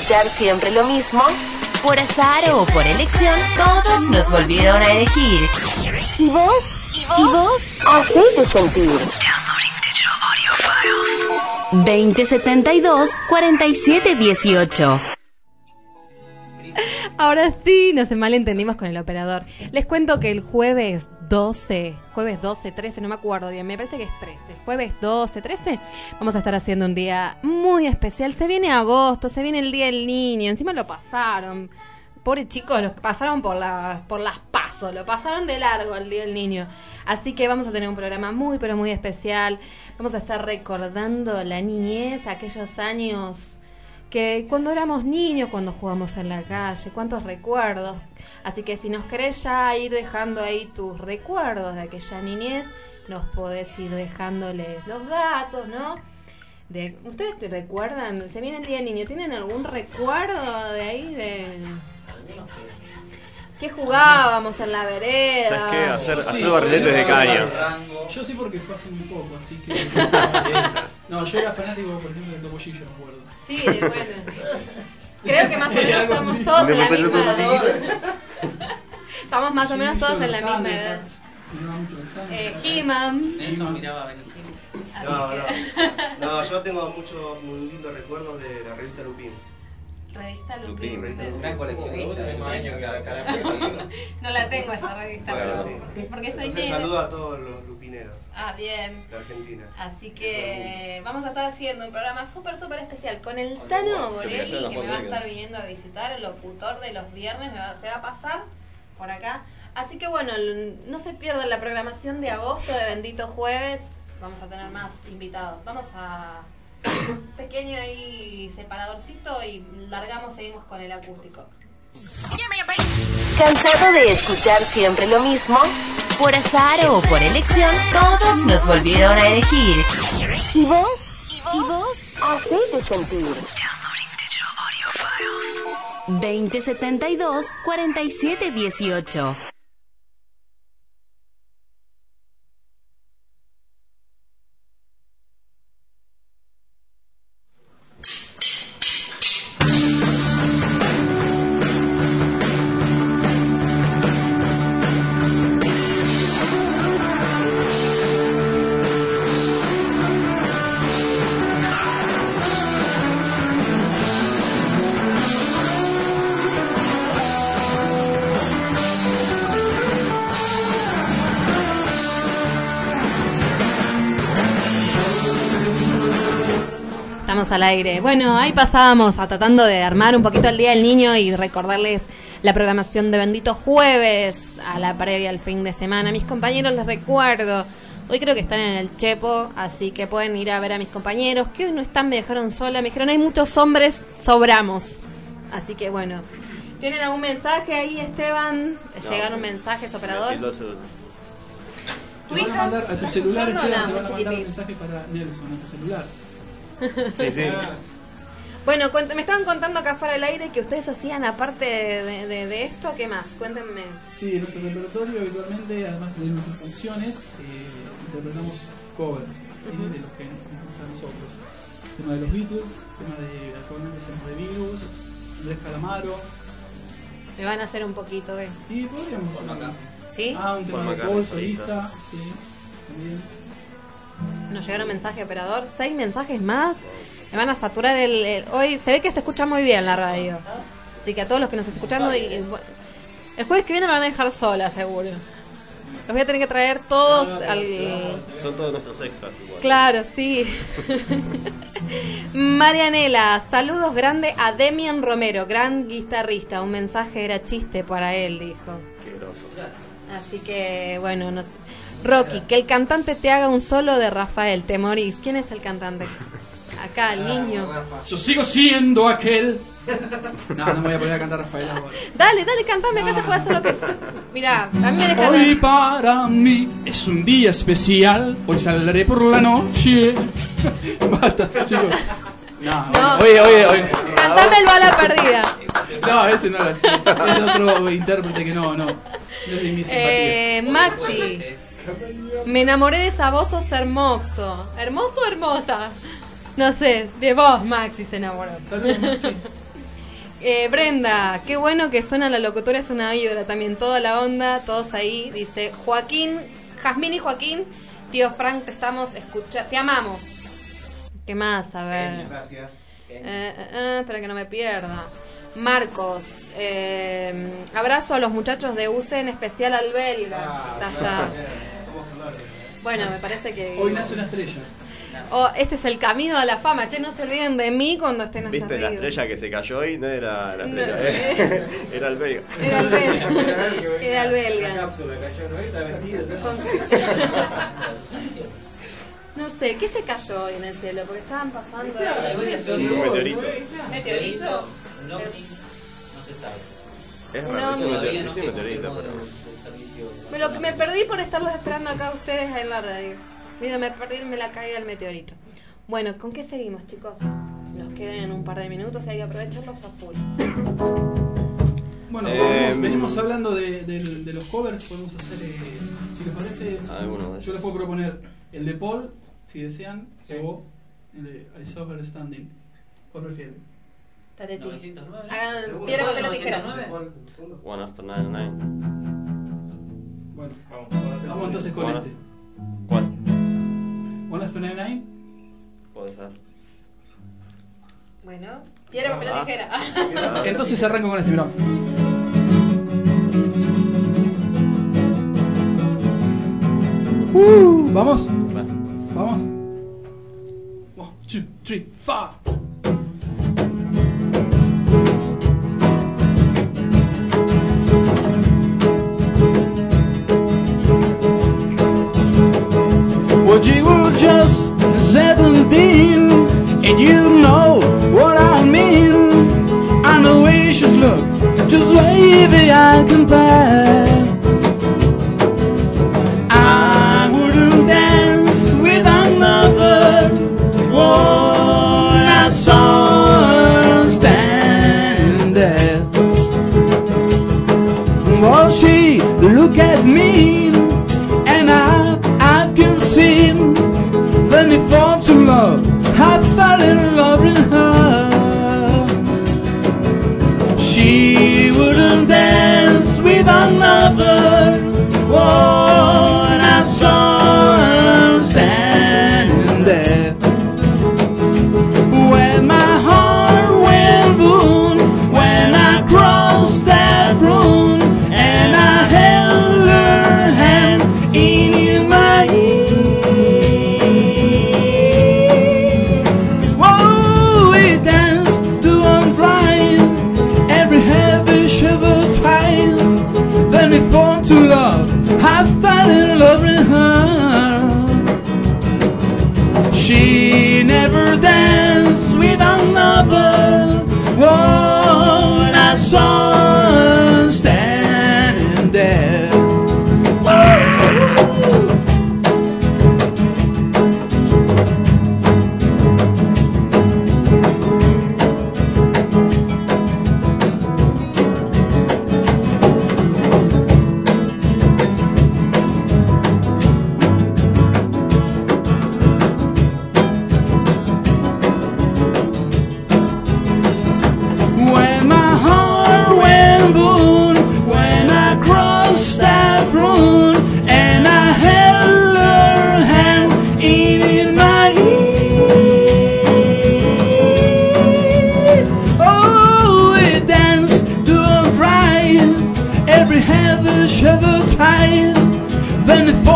Escuchar siempre lo mismo? Por azar o por elección, todos nos volvieron a elegir. ¿Y vos? ¿Y vos? Hacete sentir. 2072 4718 Ahora sí, nos malentendimos con el operador. Les cuento que el jueves 12, jueves 12, 13, no me acuerdo bien, me parece que es 13. Jueves 12, 13, vamos a estar haciendo un día muy especial. Se viene agosto, se viene el Día del Niño, encima lo pasaron. Pobre chicos, lo pasaron por, la, por las pasos, lo pasaron de largo el Día del Niño. Así que vamos a tener un programa muy, pero muy especial. Vamos a estar recordando la niñez, aquellos años que cuando éramos niños, cuando jugamos en la calle, cuántos recuerdos. Así que si nos querés ya ir dejando ahí tus recuerdos de aquella niñez, nos podés ir dejándoles los datos, ¿no? De, ¿Ustedes te recuerdan? Se viene el día del niño, ¿tienen algún recuerdo de ahí? De... ¿Qué jugábamos en la vereda? ¿Sabes qué? Hacer- hacer barriletes de caña. Yo sí porque fue hace muy poco, así que... no, yo era fanático, por ejemplo, del Topollillo, me acuerdo. Sí, bueno. Creo que más o menos estamos todos en la misma edad. Estamos más o menos todos en la misma edad. Eh, He-Man. Nelson miraba a Benny Hill. No, no. No, yo tengo mucho, muy lindos recuerdos de la revista Lupin. Revista Lupin. Lupin. de- Gran coleccionista. No la tengo esa revista, Bueno, pero- sí. porque soy Entonces, saludo a todos los lupineros Ah, bien. de Argentina. Así que vamos a estar haciendo un programa súper, súper especial con el Tano Borelli, que me va a estar viniendo a visitar, el locutor de los viernes, me va, se va a pasar por acá. Así que bueno, no se pierdan la programación de agosto de Bendito Jueves. Vamos a tener más invitados. Vamos a pequeño ahí separadorcito y largamos, seguimos con el acústico. ¿Cansado de escuchar siempre lo mismo? Por azar o por elección, todos nos volvieron a elegir. ¿Y vos? ¿Y vos? Hacete sentir. 2072 4718 aire. Bueno, ahí pasábamos a tratando de armar un poquito el Día del Niño y recordarles la programación de Bendito Jueves a la previa al fin de semana. Mis compañeros les recuerdo, hoy creo que están en el Chepo, así que pueden ir a ver a mis compañeros, que hoy no están, me dejaron sola, me dijeron hay muchos hombres, sobramos. Así que bueno, ¿tienen algún mensaje ahí, Esteban? ¿Llegaron mensajes, operador? Te van a mandar a tu celular, Perdona, Esteban, te van a mandar chiquitín. un mensaje para Nelson, a tu celular. Sí, sí. Bueno, me estaban contando acá fuera del aire que ustedes hacían aparte de, de- de esto, ¿qué más? Cuéntenme. Sí, en nuestro repertorio habitualmente, además de nuestras canciones, eh, interpretamos covers de los que nos gustan a nosotros. Tema de los Beatles, tema de actualmente hacemos de Virus, Andrés Calamaro. Me van a hacer un poquito de... Y podríamos. ¿Sí? Ah, un tema de Paul, solista, sí, también. Nos llegaron mensajes, operador. Seis mensajes más. Me van a saturar el, el- Hoy se ve que se escucha muy bien la radio. Así que a todos los que nos están escuchando... y- el jueves que viene me van a dejar sola, seguro. Los voy a tener que traer todos al... Son todos nuestros extras igual. Claro, sí. Marianela, saludos grande a Demian Romero, gran guitarrista. Un mensaje era chiste para él, dijo. Qué groso. Así que, bueno, no sé. Rocky, que el cantante te haga un solo de Rafael, te morís. ¿Quién es el cantante? Acá, el niño. Yo sigo siendo aquel. No, no me voy a poner a cantar Rafael ahora. Dale, dale, cantame, acá se puede hacer lo que... Mirá, a mí me dejan... Hoy para mí es un día especial. Hoy saldré por la noche. Basta, chicos. No, No. oye, oye, oye. Cantame el bala perdida. No, ese no era así. Es otro intérprete que no, no. No es de mi simpatía. Eh, Maxi, me enamoré de esa voz, sos hermoso. ¿Hermoso o hermosa? No sé, de vos, Maxi se enamoró. Saludos, Maxi. Eh, Brenda, qué bueno que suena la locutora, es una ídola también, toda la onda, todos ahí. Dice Joaquín, Jazmín y Joaquín, tío Frank, te estamos escuchando, te amamos. ¿Qué más? A ver. Gracias. Eh, eh, eh, espera que no me pierda. Marcos, eh, abrazo a los muchachos de UCE, en especial al belga. Está allá. Bueno, me parece que. Hoy nace una estrella. Oh, este es el camino a la fama. Che, no se olviden de mí cuando estén allá ¿Viste la arriba. estrella que se cayó hoy? No era la No, estrella, eh. era el belga. Era el belga. Era el belga. No sé, ¿qué se cayó hoy en el cielo? Porque estaban pasando. Un meteorito. ¿Meteorito? Un ovni, no se sabe. Es Un raro, es un meteorito, no. Me lo que me perdí por estarlos esperando acá a ustedes en la radio. Mira, me perdí me la caída del meteorito. Bueno, ¿con qué seguimos, chicos? Nos quedan un par de minutos y hay que aprovecharlos a full. Bueno, Eh, vamos- venimos hablando de, del- de los covers. Podemos hacer, eh, si les parece, de yo les puedo proponer el de Paul, si desean, o el de I Saw Her Standing. ¿Cuál prefieren? Date tú. 909. Hagan piedra, papel o tijera. 909. One after 99. Bueno, Vamos, vamos entonces con One este. ¿Cuál? One After 99. Puede ser. Bueno, piedra, papel o Ah. tijera. Entonces arranco con este, mirá. Uh, ¿Vamos? Vamos. One, two, three, four. Well, you were just 17 and you know what I mean. I know we should look just wavy I compare. To love I fell in love with her. She wouldn't dance with another every hand that shed a tide. Then it falls.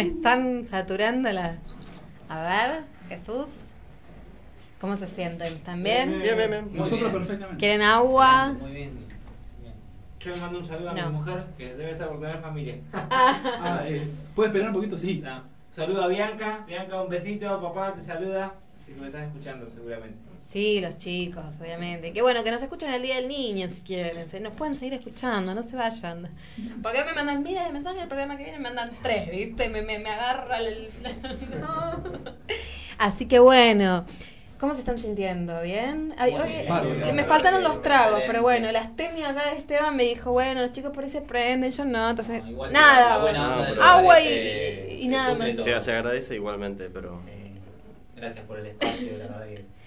Me están saturando la. A ver, Jesús. ¿Cómo se sienten? ¿Están bien? Bien, bien, bien. Nosotros perfectamente. ¿Quieren agua? Muy bien. Yo le mando un saludo a No. mi mujer que debe estar por tener familia. Ah, eh, ¿Puede esperar un poquito? Sí. No. Saludo a Bianca. Bianca, un besito. Papá te saluda. Así que me estás escuchando seguramente. Sí, los chicos, obviamente. Qué bueno que nos escuchan el Día del Niño si quieren. Se nos pueden seguir escuchando, no se vayan. Porque me mandan miles de mensajes del programa que viene, me mandan tres, ¿viste? Me, me, me agarra el. No. Así que bueno. ¿Cómo se están sintiendo? ¿Bien? Ay, Muy oye, bien. Bárbaro. me faltaron los tragos, Excelente. pero bueno, la astemia acá de Esteban me dijo, bueno, los chicos por ahí se prenden, yo no, entonces, igual que nada, del agua y, y nada más. se agradece igualmente, pero. Gracias por el espacio, la verdad que.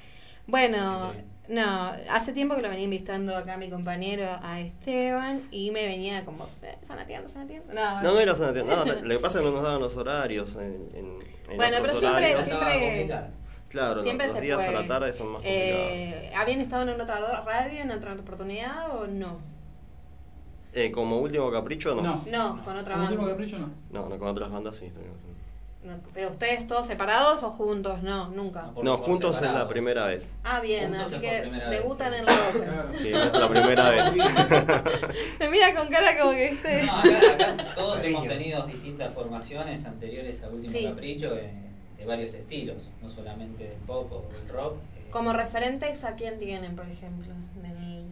Bueno, no, hace tiempo que lo venía invitando acá mi compañero a Esteban y me venía como, eh, sanateando, sanateando. No, No, no era sanatorio. No, lo que pasa es que no nos daban los horarios. En, en, en Bueno, pero siempre, horarios. siempre, Claro, siempre los días puede. a la tarde son más complicados. Eh, ¿Habían estado en otra radio, en otra oportunidad o no? Eh, como último capricho, no. No. No, con otra Como último banda. capricho no. No, no, con otras bandas sí. estuvimos. No, pero ustedes todos separados o juntos? No, nunca. No, juntos es la primera vez. Ah, bien, Juntos así que primera vez, debutan en la ópera. Sí, es la primera vez. Me mira con cara como que este. No, acá, acá todos hemos tenido distintas formaciones anteriores al último Sí. capricho eh, de varios estilos, no solamente del pop o del rock. eh, Como referentes, ¿a quién tienen, por ejemplo? Del-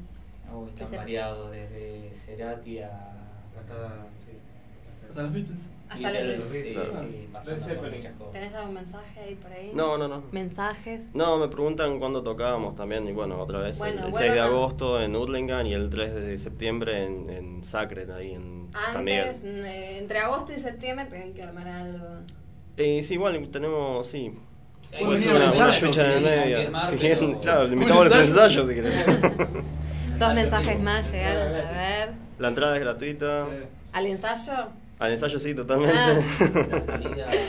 uy, que están variados desde Cerati a. Hasta los Beatles. Hasta Sí, Claro. sí. ¿Tenés algún mensaje ahí por ahí? No, no, no. ¿Mensajes? No, me preguntan cuándo tocábamos también, y bueno, otra vez Bueno, el, el vuelvan 6 de a- agosto en Urlingan y el 3 de septiembre en, en Sacred, ahí en San Miguel. Antes, eh, entre agosto y septiembre, tienen que armar algo. Eh, sí, igual tenemos, sí. Puede ser una, una ensayo, fecha si en quieren media. Si quieren, claro, le ¿Un invitamos a los ensayo? ensayos si quieren. Dos mensajes más llegaron, a ver. La entrada es gratuita. ¿Al ensayo? Al ensayo sí, totalmente. Ah. La salida, no sé.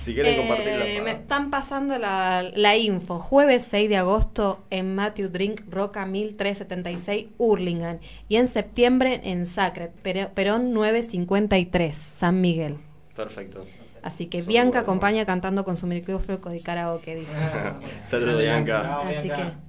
si quieren Eh, compartirla. me están pasando la, la info. Jueves 6 de agosto en Matthew Drink Roca 1376 Hurlingham. Y en septiembre en Sacred, Perón 953 San Miguel. Perfecto. Así que Son Bianca acompaña cantando con su micrófono de karaoke, dice. Saludos, Bianca. Así que.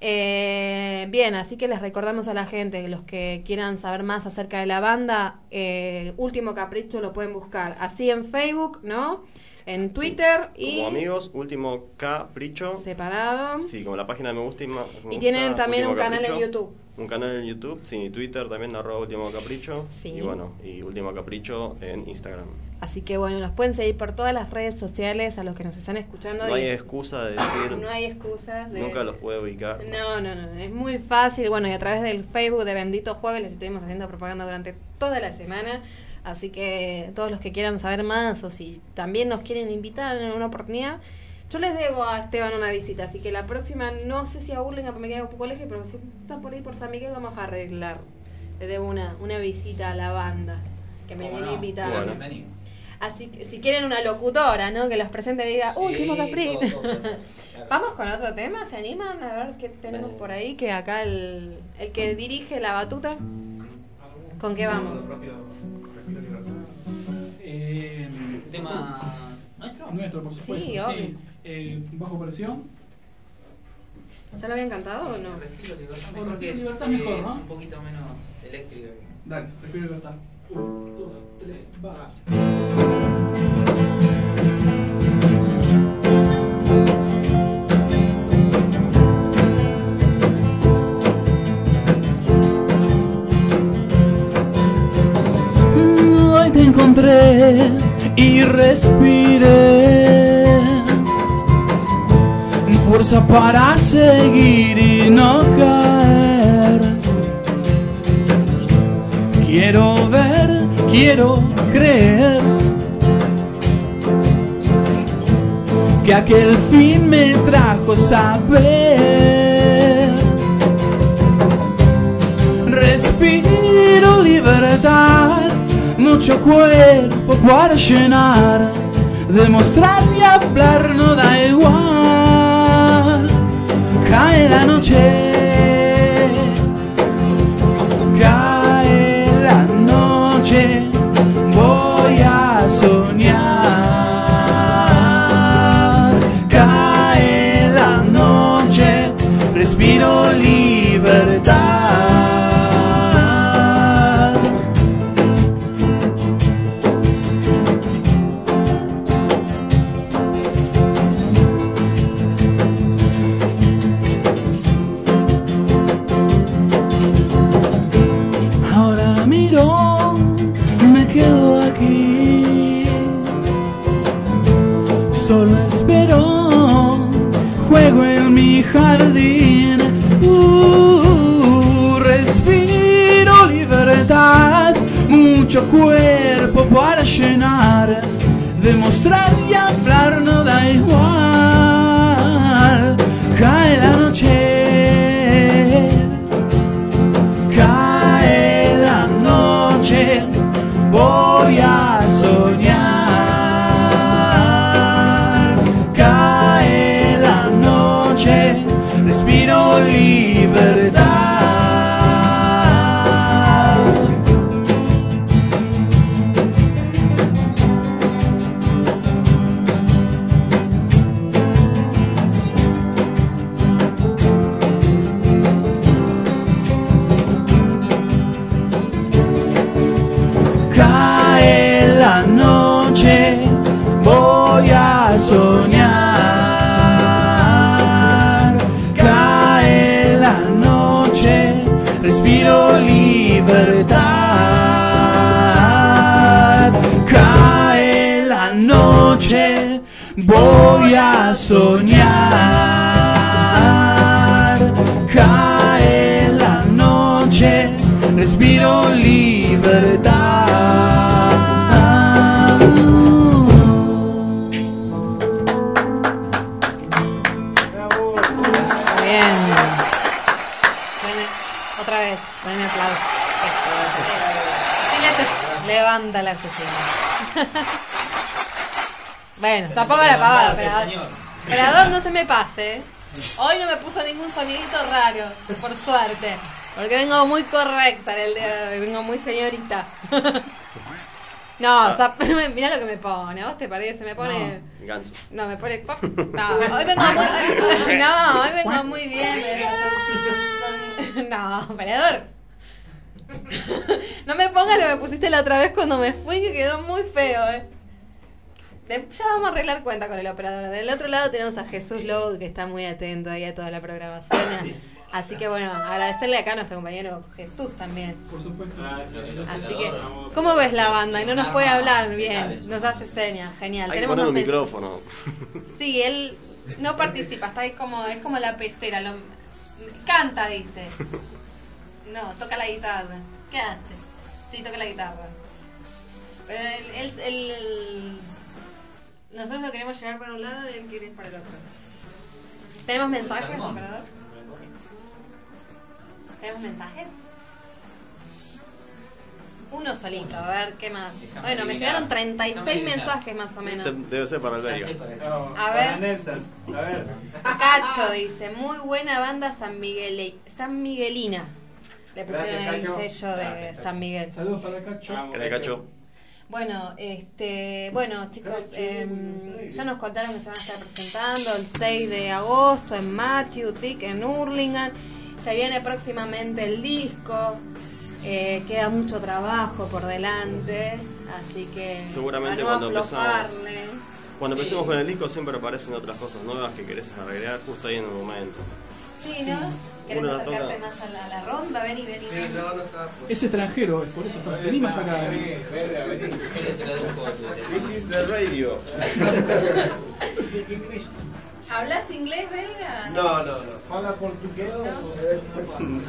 Eh, bien, así que les recordamos a la gente, los que quieran saber más acerca de la banda, eh, Último Capricho lo pueden buscar así en Facebook, ¿no? En Twitter y Como amigos, último capricho. separado. Sí, como la página de me gusta y, me Y tienen gusta, también un canal en. YouTube. Un canal en YouTube, sí, Twitter también, arroba último capricho. Sí. Y bueno, y último capricho en Instagram. Así que bueno, los pueden seguir por todas las redes sociales a los que nos están escuchando. No y- hay excusa de decir, no hay excusas. de nunca los puedo ubicar. No, no, no, es muy fácil. Bueno, y a través del Facebook de Bendito Jueves les estuvimos haciendo propaganda durante toda la semana. Así que todos los que quieran saber más o si también nos quieren invitar en una oportunidad, yo les debo a Esteban una visita. Así que la próxima, no sé si a Burlingame me queda un poco lejos, pero si está por ahí por San Miguel, vamos a arreglar. Le debo una, una visita a la banda que me ¿Cómo viene no? invitada. Bueno. Así que si quieren una locutora, ¿no? Que los presente y diga, Sí, todo, todo eso. Vamos con otro tema, ¿se animan? A ver qué tenemos por ahí, que acá el, el que dirige la batuta. ¿Con qué vamos? ¿Tema nuestro? Nuestro, por supuesto. Sí, obvio. Eh, bajo presión. ¿Ya lo habían cantado o no? Respiro libertad mejor que es, libertad mejor, es ¿no? un poquito menos eléctrico. Dale, respiro libertad. Uno, dos, tres, va. Hoy te encontré y respiré fuerza para seguir y no caer. Quiero ver, quiero creer que aquel fin me trajo saber. Respiro libertad, mucho cuerpo para llenar, demostrar y hablar no da igual. Cae la noche, Solo espero, juego en mi jardín. Uh, respiro libertad, mucho cuerpo para llenar. Demostrar y hablar no da igual. Cae la noche. Bueno, tampoco la pavada, operador. Operador, no se me pase. Hoy no me puso ningún sonidito raro, por suerte. Porque vengo muy correcta en el día de hoy, vengo muy señorita. No, o sea, mira lo que me pone. ¿A vos te parece? Me pone. Ganso. No, me pone. pop. No, hoy vengo muy. No, hoy vengo muy bien. me- son- No, operador. No me pongas lo que pusiste la otra vez cuando me fui, que quedó muy feo, eh. De- Ya vamos a arreglar cuenta con el operador. Del otro lado tenemos a Jesús Lowe, que está muy atento ahí a toda la programación. Así que bueno, agradecerle acá a nuestro compañero Jesús también. Por supuesto. Así que, ¿cómo ves la banda? Y no nos puede hablar bien, nos hace señas, genial. Hay que Tenemos poner un micrófono. Sí, él no participa, está ahí como, es como la pecera, lo, canta, dice. No, toca la guitarra. ¿Qué hace? Sí, toca la guitarra. Pero él, él- él- nosotros lo queremos llevar para un lado y él quiere ir para el otro. ¿Tenemos mensajes, Salmón. operador? ¿Tenemos mensajes? Uno solito, a ver, ¿qué más? Bueno, me llegaron 36 Déjame adivinar. mensajes más o menos. Debe ser para el Berio. A ver. Nelson. A ver. Cacho dice, muy buena banda San Miguel San Miguelina. Le pusieron Gracias, el sello de Gracias, San Miguel. Saludos para Cacho. Cacho. Bueno, este, bueno chicos, em, ya nos contaron que se van a estar presentando el 6 de agosto en Matthew Trick en Hurlingham. Se viene próximamente el disco. eh, queda mucho trabajo por delante, así que Seguramente cuando empezamos-. Cuando Sí. empecemos con el disco siempre aparecen otras cosas nuevas que querés agregar justo ahí en el momento. Sí, ¿no? ¿Querés acercarte toca. más a la, a la ronda? Vení, vení. Sí, vení. no, no está. Es extranjero, por eso estás. Vení más acá. This is the radio. ¿Hablas inglés, belga? No, no, no. ¿Habla portugués o.?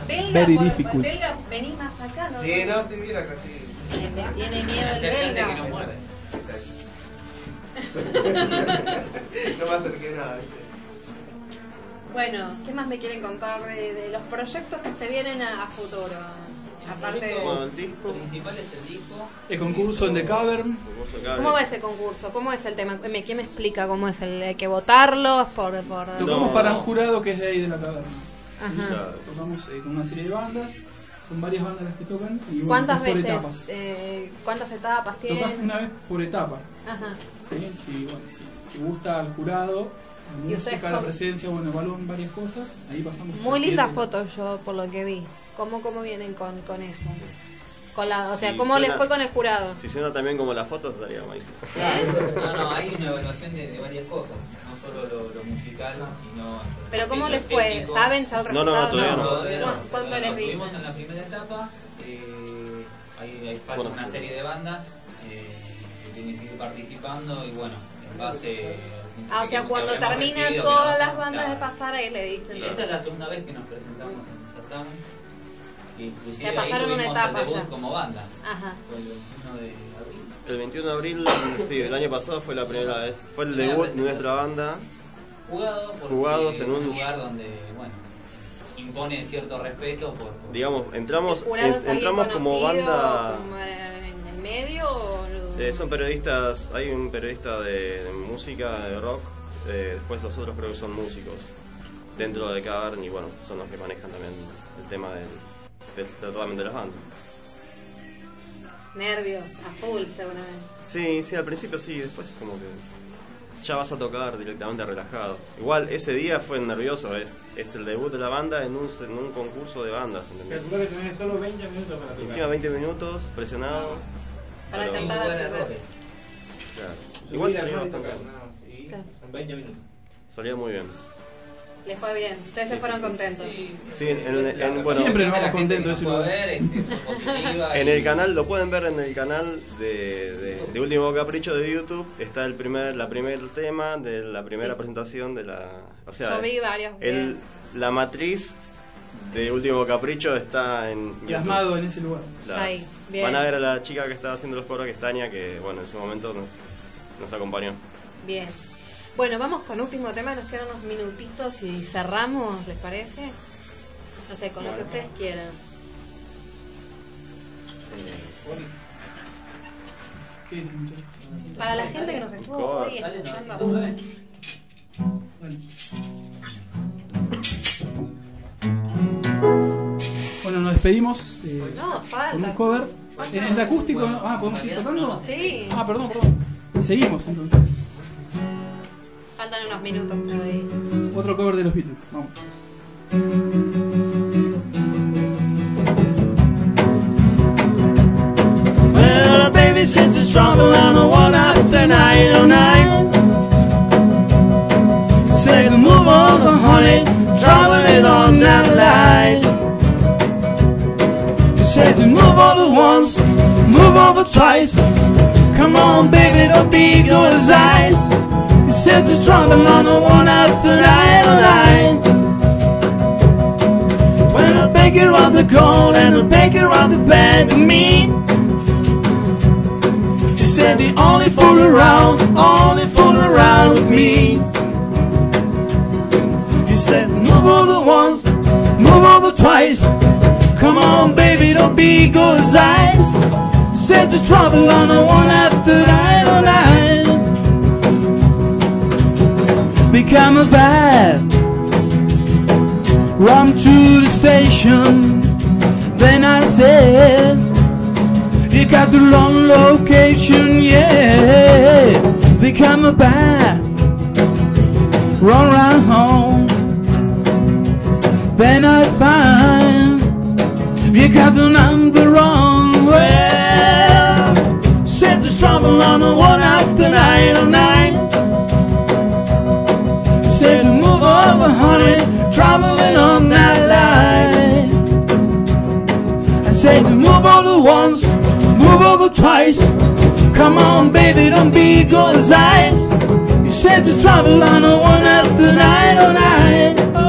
Belga, Very por- difficult. belga, vení más acá, ¿no? Sí, no, estoy bien acá, estoy. Me, me tiene miedo el Acércate belga. que no muerde. No me acerqué nada, ¿viste? Bueno, ¿qué más me quieren contar de, de los proyectos que se vienen a, a futuro? Aparte de... Bueno, el disco. principal es el disco. El concurso en The Cavern. ¿Cómo va ese concurso? ¿Cómo es el tema? Me- ¿Quién me explica cómo es el hay que votarlos por por Tocamos No. para un jurado que es de ahí de la caverna. Ajá. Claro. Tocamos eh, con una serie de bandas. Son varias bandas las que tocan. Y bueno, ¿Cuántas es por veces? etapas. eh, ¿Cuántas etapas tiene? Tocas una vez por etapa. Ajá. ¿sí? Si, bueno, si, si gusta al jurado, la ¿Y ustedes música, la presencia, bueno, evalúan varias cosas. Ahí pasamos. Muy siete linda etapas. foto yo por lo que vi. ¿Cómo cómo vienen con, con eso? Con la, o sea, Sí, ¿cómo les suena- fue con el jurado? Si suena también como las fotos, estaría buenísimo. No, no, hay una evaluación de, de varias cosas. No solo lo, lo musical, sino. Pero ¿cómo les fue? estético. ¿Saben ya el No, no, resultado? no, todavía no. Todavía no. ¿Cu- ¿Cuánto les Estuvimos en la primera etapa. eh, hay, hay falta Bueno, una sí. serie de bandas eh, que tienen que seguir participando y bueno, en base. Ah, o sea, cuando terminan todas las bandas de claro. pasar ahí le dicen. Y esta es la segunda vez que nos presentamos en el certamen. Inclusive Se pasaron ahí una etapa el ya. como banda. Ajá. Fue el 21 de abril. El 21 de abril, sí, del año pasado fue la primera vez. Fue el debut de nuestra banda. Jugado Jugados en un- lugar donde, bueno, impone cierto respeto por, por- Digamos, entramos, ¿El es entramos como banda. como el medio o lo- Eh, son periodistas, hay un periodista de, de música, de rock, eh, después los otros creo que son músicos dentro de Cavern y bueno, son los que manejan también el tema del, del certamen de las bandas. nervios a full seguramente? Sí, sí, al principio sí, después como que ya vas a tocar directamente relajado. Igual ese día fue nervioso, es, es el debut de la banda en un, en un concurso de bandas, ¿entendés? Que tenés solo 20 minutos para tocar. encima 20 minutos, presionados. Para pero- cantar errores. Claro. Igual ritmo y bastante tocar, Claro. Son 20 minutos. Salió muy bien. Le fue bien. Ustedes se Sí, fueron sí, sí. contentos. Sí, en, en- en- bueno, Siempre nos vamos contentos de ese lugar. este, En el canal, lo pueden ver en el canal de, de- de Último Capricho de YouTube. Está el primer, la primer tema de la primera Sí. presentación de la. O sea, Yo vi es- varios el- la matriz de Último Capricho está en. YouTube. Plasmado en ese lugar. La- Ahí, bien. Van a ver a la chica que estaba haciendo los coros, que es Tania, que bueno, en ese momento nos, nos acompañó. Bien. Bueno, vamos con último tema. Nos quedan unos minutitos y cerramos, ¿les parece? No sé, con lo que ustedes quieran. ¿Qué dicen, muchachos? Para la gente que nos estuvo hoy escuchando Bueno, nos despedimos eh, No, falta. con un cover. ¿En el acústico? no? Ah, ¿podemos ir tocando? Sí. Ah, perdón, perdón. Seguimos entonces. Faltan unos minutos todavía. Otro cover de los Beatles. Vamos. Well, baby, since it's trouble on a one after night oh nine. Say move over, honey, traveling on that line. Said to move over once, move over twice. Come on, baby, don't be those eyes. You said to trouble on a one after night oh nine. When I beg you around the cold and I beg you around the bed with me. She said the only fool around, only fool around with me. He said move over once, move over twice. Come on, baby, don't be eyes. Said the trouble on the one after nine oh nine. Become a bad. Run to the station. Then I said. You got the wrong location, yeah. They come back, run round home. Then I find you got the number wrong. Well, said there's trouble on the one after nine oh nine. Said to move over, honey, traveling on that line. I said to move over once, move over twice. Come on, baby, don't be goes eyes. You said to travel on a one after nine oh nine. Well,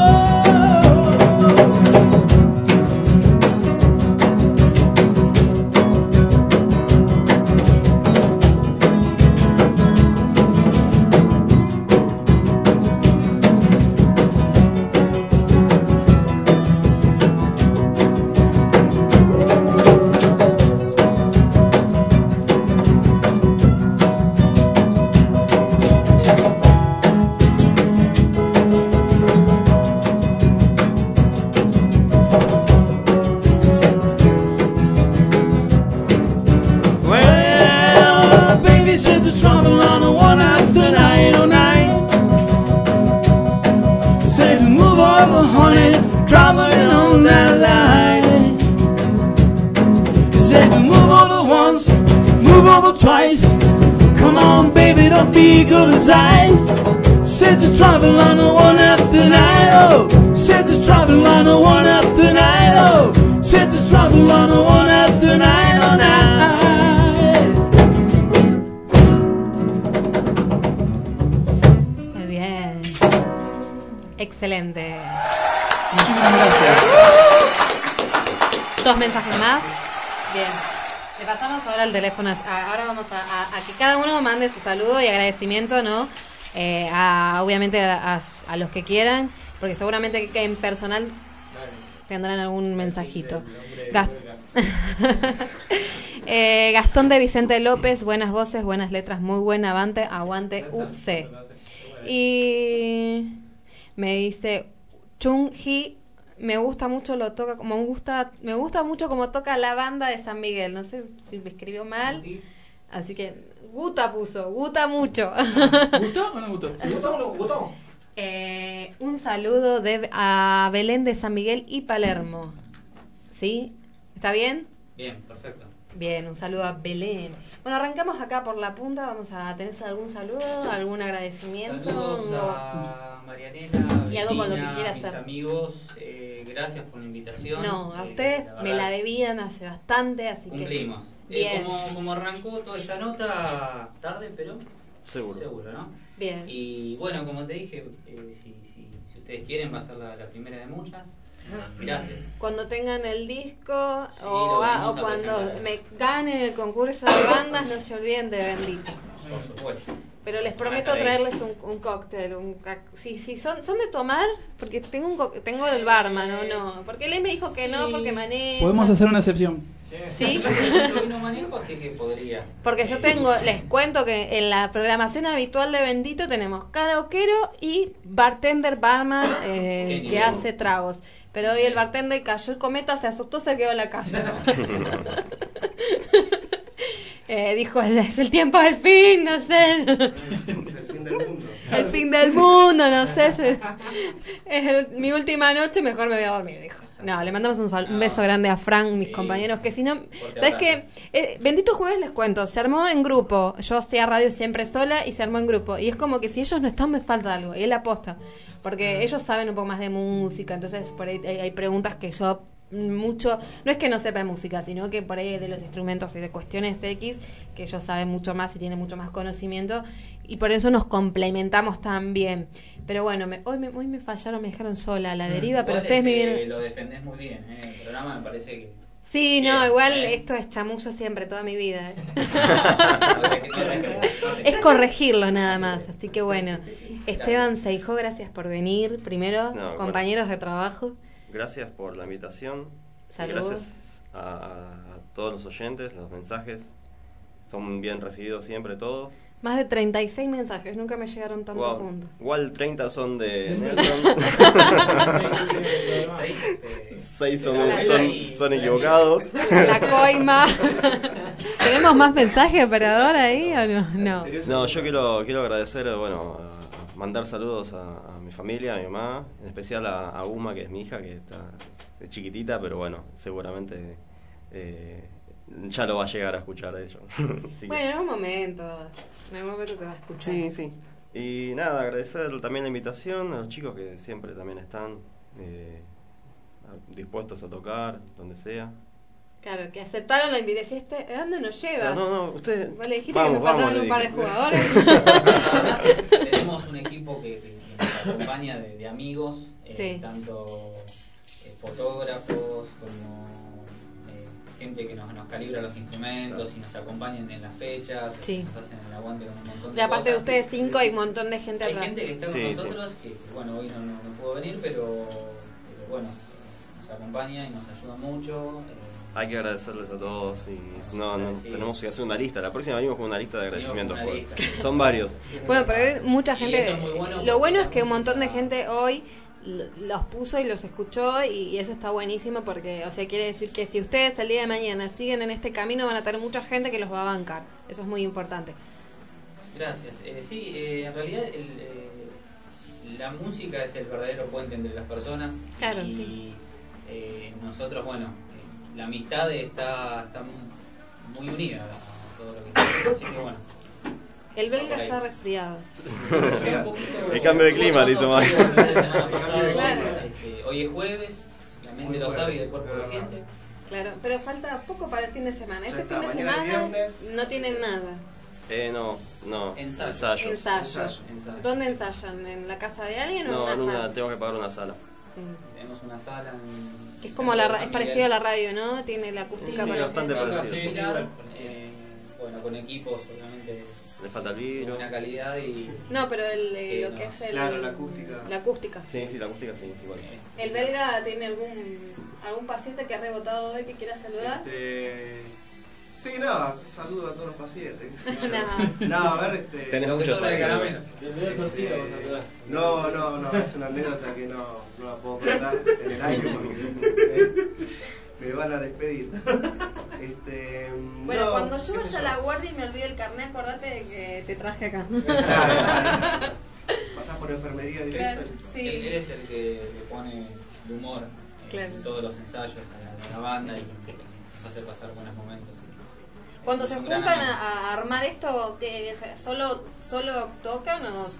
pasamos ahora vamos a, a- a que cada uno mande su saludo y agradecimiento, ¿no? Eh, a- obviamente a, a- los que quieran, porque seguramente que en personal tendrán algún mensajito. Eh, Gastón de Vicente López, buenas voces, buenas letras, muy buena avante, aguante UC. Y me dice Chung Hee, me gusta mucho lo toca, como me gusta, me gusta mucho como toca la banda de San Miguel. No sé si me escribió mal, así que gusta puso, gusta mucho. ¿Gustó o no gustó? Eh, un saludo de, a Belén de San Miguel y Palermo. ¿Sí? ¿Está bien? Bien. Bien, un saludo a Belén. Bueno, arrancamos acá por la punta. Vamos a tener algún saludo, algún agradecimiento. Saludos a Marianela, Y algo con lo que quiera mis hacer. amigos, eh, gracias por la invitación. No, a Eh, ustedes la me la debían hace bastante, así Cumplimos. que. Eh, Bien. como, como arrancó toda esta nota, tarde, pero Seguro. seguro, ¿no? Bien. Y bueno, como te dije, eh, si, si, si ustedes quieren, va a ser la, la primera de muchas. Gracias. Cuando tengan el disco Sí, o, cuando presentar. me ganen el concurso de bandas, no se olviden de Bendito. Por supuesto. Pero les prometo traerles un, un cóctel. Un, ca- si, si son, son de tomar, porque tengo un co- tengo el barman, ¿no? no Porque él me dijo que no, porque maneja. Podemos hacer una excepción. Sí. Yo no manejo, así que podría. Porque yo tengo, les cuento que en la programación habitual de Bendito tenemos karaoquero y bartender barman eh, que hace tragos. Pero hoy el bartender cayó el cometa, se asustó, se quedó en la casa. Eh, dijo, es el tiempo del fin, no sé. El fin del mundo. El fin del mundo, no sé. se- es el- mi última noche, mejor me voy a dormir, dijo. No, le mandamos un, beso grande a Frank, mis compañeros, que si no... ¿Sabes qué? Eh, Bendito Jueves les cuento, se armó en grupo. Yo hacía radio siempre sola y se armó en grupo. Y es como que si ellos no están, me falta algo. Y es la aposta. Porque ellos saben un poco más de música, entonces por ahí hay, hay preguntas que yo mucho, no es que no sepa de música, sino que por ahí de los instrumentos y de cuestiones X, que ellos saben mucho más y tienen mucho más conocimiento, y por eso nos complementamos tan bien. Pero bueno, me- hoy, me, hoy me fallaron, me dejaron sola a la deriva, pero ustedes es me que vieron... Lo defendés muy bien, ¿eh? El programa me parece que. Sí, no, igual eh. esto es chamullo siempre, toda mi vida. es corregirlo nada más, así que bueno. Esteban Seijó, gracias por venir. Primero, No, compañeros de trabajo. Gracias por la invitación. Saludos. Gracias a, a todos los oyentes, los mensajes. Son bien recibidos siempre todos. Más de 36 mensajes, nunca me llegaron tanto Wow. juntos. Igual 30 son de Nelson. Seis, 6 son, son, son equivocados. La coima. ¿Tenemos más mensajes, operador, ahí o no? No. No, yo quiero, quiero agradecer, bueno, mandar saludos a, a mi familia, a mi mamá, en especial a, a Uma, que es mi hija, que está es chiquitita, pero bueno, seguramente eh, ya lo va a llegar a escuchar de ellos. Así que- Bueno, en un momento. En algún momento te va a escuchar. Sí, sí. Y nada, agradecer también la invitación a los chicos que siempre también están eh, a- dispuestos a tocar, donde sea. Claro, que aceptaron la invitación. Este, ¿De dónde nos O lleva? sea, no, no, usted... Vos le dijiste Vamos, que me faltaban vamos, un par de jugadores. Tenemos un equipo que, que nos acompaña de, de amigos, eh, Sí. tanto eh, fotógrafos como gente que nos, nos calibra los instrumentos y nos acompañan en las fechas, Sí. nos hacen el aguante con un montón Y de aparte de ustedes cinco, hay un montón de gente Hay atrás. gente que está con Sí, sí. nosotros, que, que, bueno, hoy no, no, no pudo venir, pero, pero bueno, eh, nos acompaña y nos ayuda mucho. eh, Hay que agradecerles a todos y no, no, tenemos que hacer una lista. La próxima venimos con una lista de agradecimientos. Lista. Son varios. Bueno, pero hay mucha gente. es bueno lo bueno es que un montón de gente hoy los puso y los escuchó y, y eso está buenísimo porque, o sea, quiere decir que si ustedes el día de mañana siguen en este camino van a tener mucha gente que los va a bancar. Eso es muy importante. Gracias. Eh, sí, eh, en realidad el, eh, la música es el verdadero puente entre las personas. Claro, y, sí. eh, nosotros, bueno, eh, la amistad está, está mu- muy unida a todo lo que queremos. Así que bueno. El belga está resfriado. El cambio de clima le hizo mal. Claro. hoy es jueves, la mente lo sabe y el cuerpo lo siente. Claro, pero falta poco para el fin de semana. Este fin de semana no tienen nada. Eh, no, no. Ensayo. Ensayos. Ensayo. Ensayo. ¿Dónde ensayan? ¿En la casa de alguien o No, en en una sala? tengo que pagar una sala. Sí. Tenemos una sala en Que es como la es parecido a la radio, ¿no? Tiene la acústica Sí, parecida. bastante parecido. Sí, sí. sí, eh, bueno, con equipos obviamente Le falta el de vidrio. buena calidad y No, pero el, eh, lo no. que es el, Claro, la acústica. La acústica. Sí, sí, la acústica sí, es igual. ¿El belga tiene algún algún paciente que ha rebotado hoy que quiera saludar? Este... Sí, no, saludo a todos los pacientes. No. no, a ver, este... Tenés muchos. Este, No, no, no, es una anécdota que no, no la puedo contar en el aire porque me, van a despedir. Este, Bueno, no, cuando yo vaya a la guardia y me olvide el carnet, acordate de que te traje acá. Claro. Pasás por enfermería directo. Claro, y- sí. él, él es el que le pone el humor en todos los ensayos a la, a la banda y nos hace pasar buenos momentos. Cuando Es se juntan a, a armar esto, ¿qué, o sea, solo, ¿solo tocan o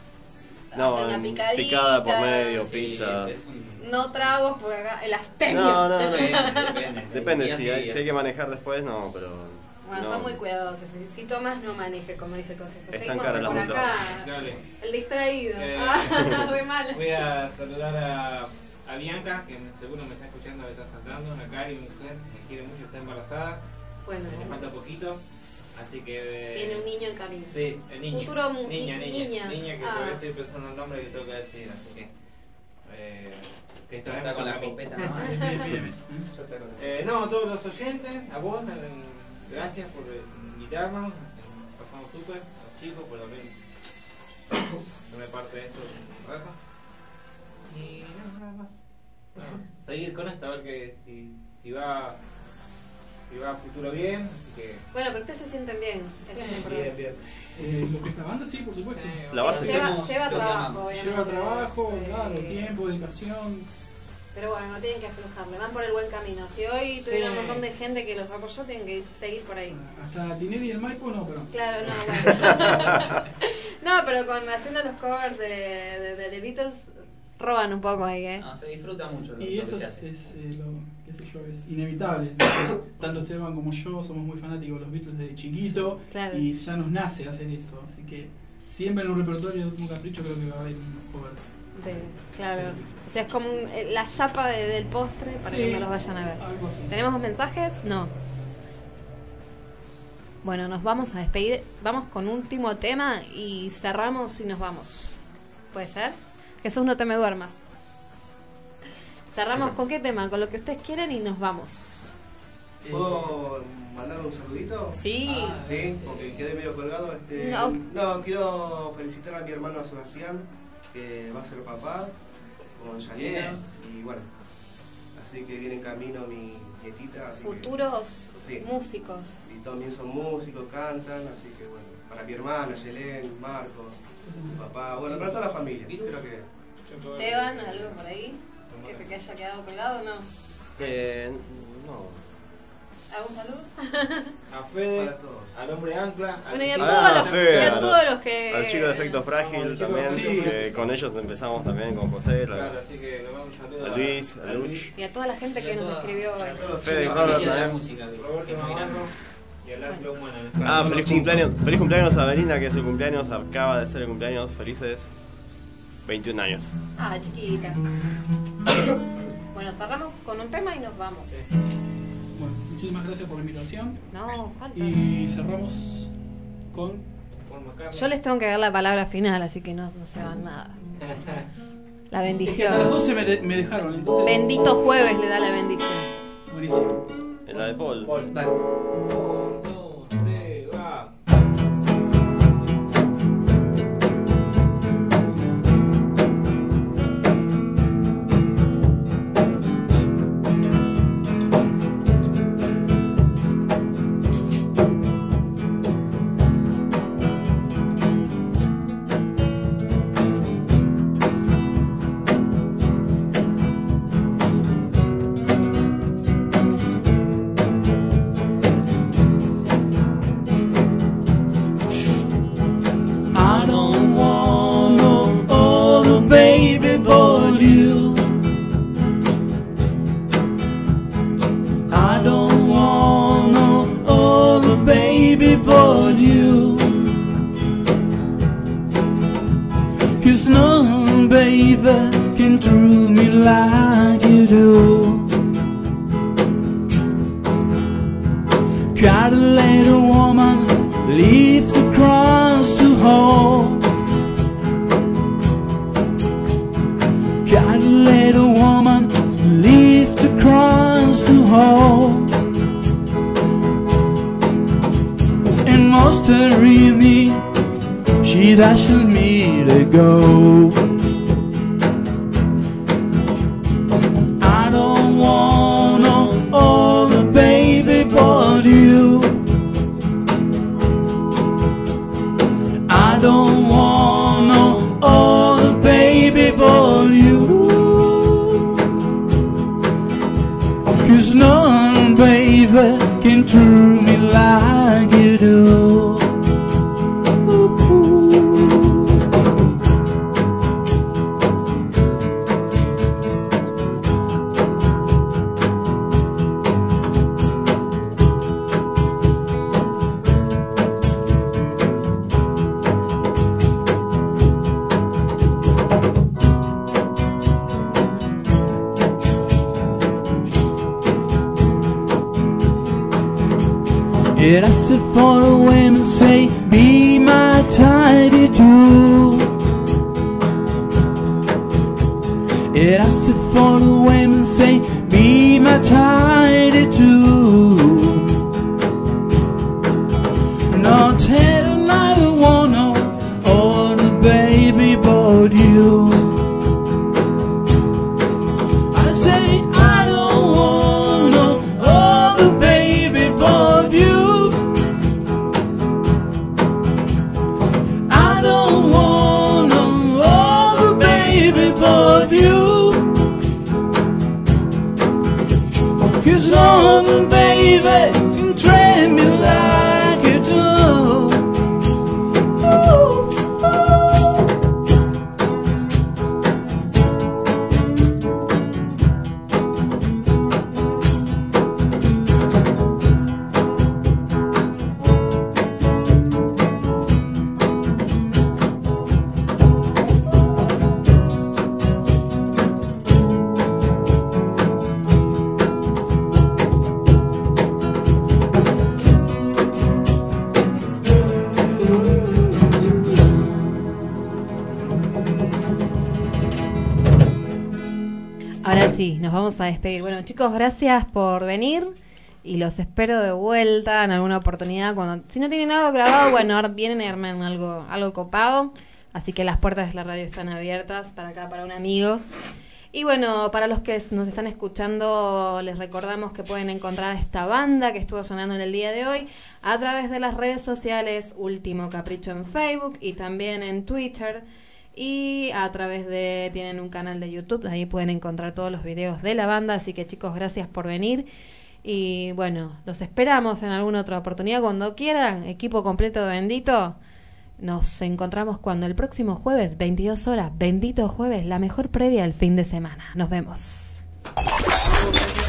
No, hacer una picadita. picada por medio, Sí, pizzas. es un- No tragos por acá, el astemio. No, no, no. Depende, depende. Si hay, si hay que manejar después, no, pero. Bueno, si no, son muy cuidadosos. Si- tomas, no maneje, como dice el consejo. Están caras las multas. acá. Dale. El distraído. Eh, Ah, re mal. Voy a saludar a, a Bianca, que seguro me está escuchando, me está saltando. Una Cari, mi mujer, me quiere mucho, está embarazada. Bueno, Le falta poquito. Así que. Tiene un niño en camino. Sí, el niño. Futuro niña, ni- niña, niña. que Ah. todavía estoy pensando el nombre que tengo que decir, así que. Eh, que está, Está con la camino. copeta, ¿no? Eh, no, todos los oyentes, a vos, eh, gracias por invitarnos. eh, Pasamos súper, a los chicos, por también forme parte de esto un rato. Y no, nada más. Seguir con esto, a ver que si, si va si va a futuro bien, así que. Bueno, pero ustedes se sienten bien. Eso es lo importante. bien. Eh, lo que es la banda, sí, por supuesto. La base Lleva, hacemos lleva trabajo, obviamente. Lleva trabajo, claro, tiempo, dedicación. Pero bueno, no tienen que aflojarle, van por el buen camino. Si hoy tuvieron Sí. un montón de gente que los apoyó, tienen que seguir por ahí. Hasta Tinelli y el Maipo no, pero. Claro, no, bueno. no, pero con haciendo los covers de, de, de- de Beatles, roban un poco ahí, ¿eh? No, se disfruta mucho. lo- Y lo eso que se es, hace. es, eh, lo, qué sé yo, es inevitable. Tanto Esteban como yo somos muy fanáticos de los Beatles desde chiquito Claro. y ya nos nace hacer eso. Así que siempre en un repertorio de Último Capricho creo que va a haber unos covers. De- claro. O sea, es como un- eh, la chapa de- del postre para Sí, que no los vayan a ver. Algo así. ¿Tenemos mensajes? No. Bueno, nos vamos a despedir. Vamos con un último tema y cerramos y nos vamos. ¿Puede ser? Jesús, no te me duermas. Cerramos con qué tema? Con lo que ustedes quieren y nos vamos. ¿Puedo mandar un saludito? Sí. Sí, porque quedé medio colgado. Este, No. no. quiero felicitar a mi hermano Sebastián, que va a ser papá, con Janina. Bien. Y bueno, así que viene en camino mi nietita. así que- Futuros Sí. músicos. y también son músicos, cantan, así que bueno, para mi hermana, Yelén, Marcos, mi papá, bueno, para toda la familia. Creo que Esteban, algo por ahí que te haya quedado colgado, ¿no? Eh, no. ¿Algún saludo? A Fede, Para todos. al hombre ancla. al Bueno, y a todos los- Fede, y a a todos los que- Al chico de efecto frágil también. Que con ellos empezamos también, con José. la- Claro, así que le mando un saludo A Luis, a Luch. Y a toda la gente que nos escribió hoy. Fede y Robert Y a la también. Roberto y al ancla humana. Ah, feliz cumpleaños, feliz cumpleaños a Belina, que es su cumpleaños, acaba de ser el cumpleaños, felices 21 años. Ah, chiquita. bueno, cerramos con un tema y nos vamos. Bueno, muchísimas gracias por la invitación. No, falta. Y cerramos con. Paul. Yo les tengo que dar la palabra final, así que no, no se van nada. La A las bendición. 12 me, me dejaron, entonces. Bendito jueves le da la bendición. Buenísimo. La de Paul. Dale. never came through me like you do. sit far away and say, Be my tide. Los espero de vuelta en alguna oportunidad. Cuando, si no tienen algo grabado, bueno, vienen y armen algo, algo copado. Así que las puertas de la radio están abiertas para acá, para un amigo. Y bueno, para los que nos están escuchando, les recordamos que pueden encontrar esta banda que estuvo sonando en el día de hoy a través de las redes sociales Último Capricho en Facebook y también en Twitter. Y a través de, tienen un canal de YouTube, ahí pueden encontrar todos los videos de la banda. Así que chicos, gracias por venir. Y bueno, los esperamos en alguna otra oportunidad cuando quieran. Equipo completo de Bendito. Nos encontramos cuando el próximo jueves, 22 horas, bendito jueves, la mejor previa al fin de semana. Nos vemos.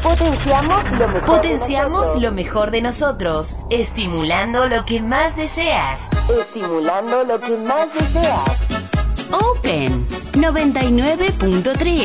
Potenciamos lo mejor, Potenciamos lo mejor de nosotros, estimulando lo que más deseas. Estimulando lo que más deseas. Open 99.3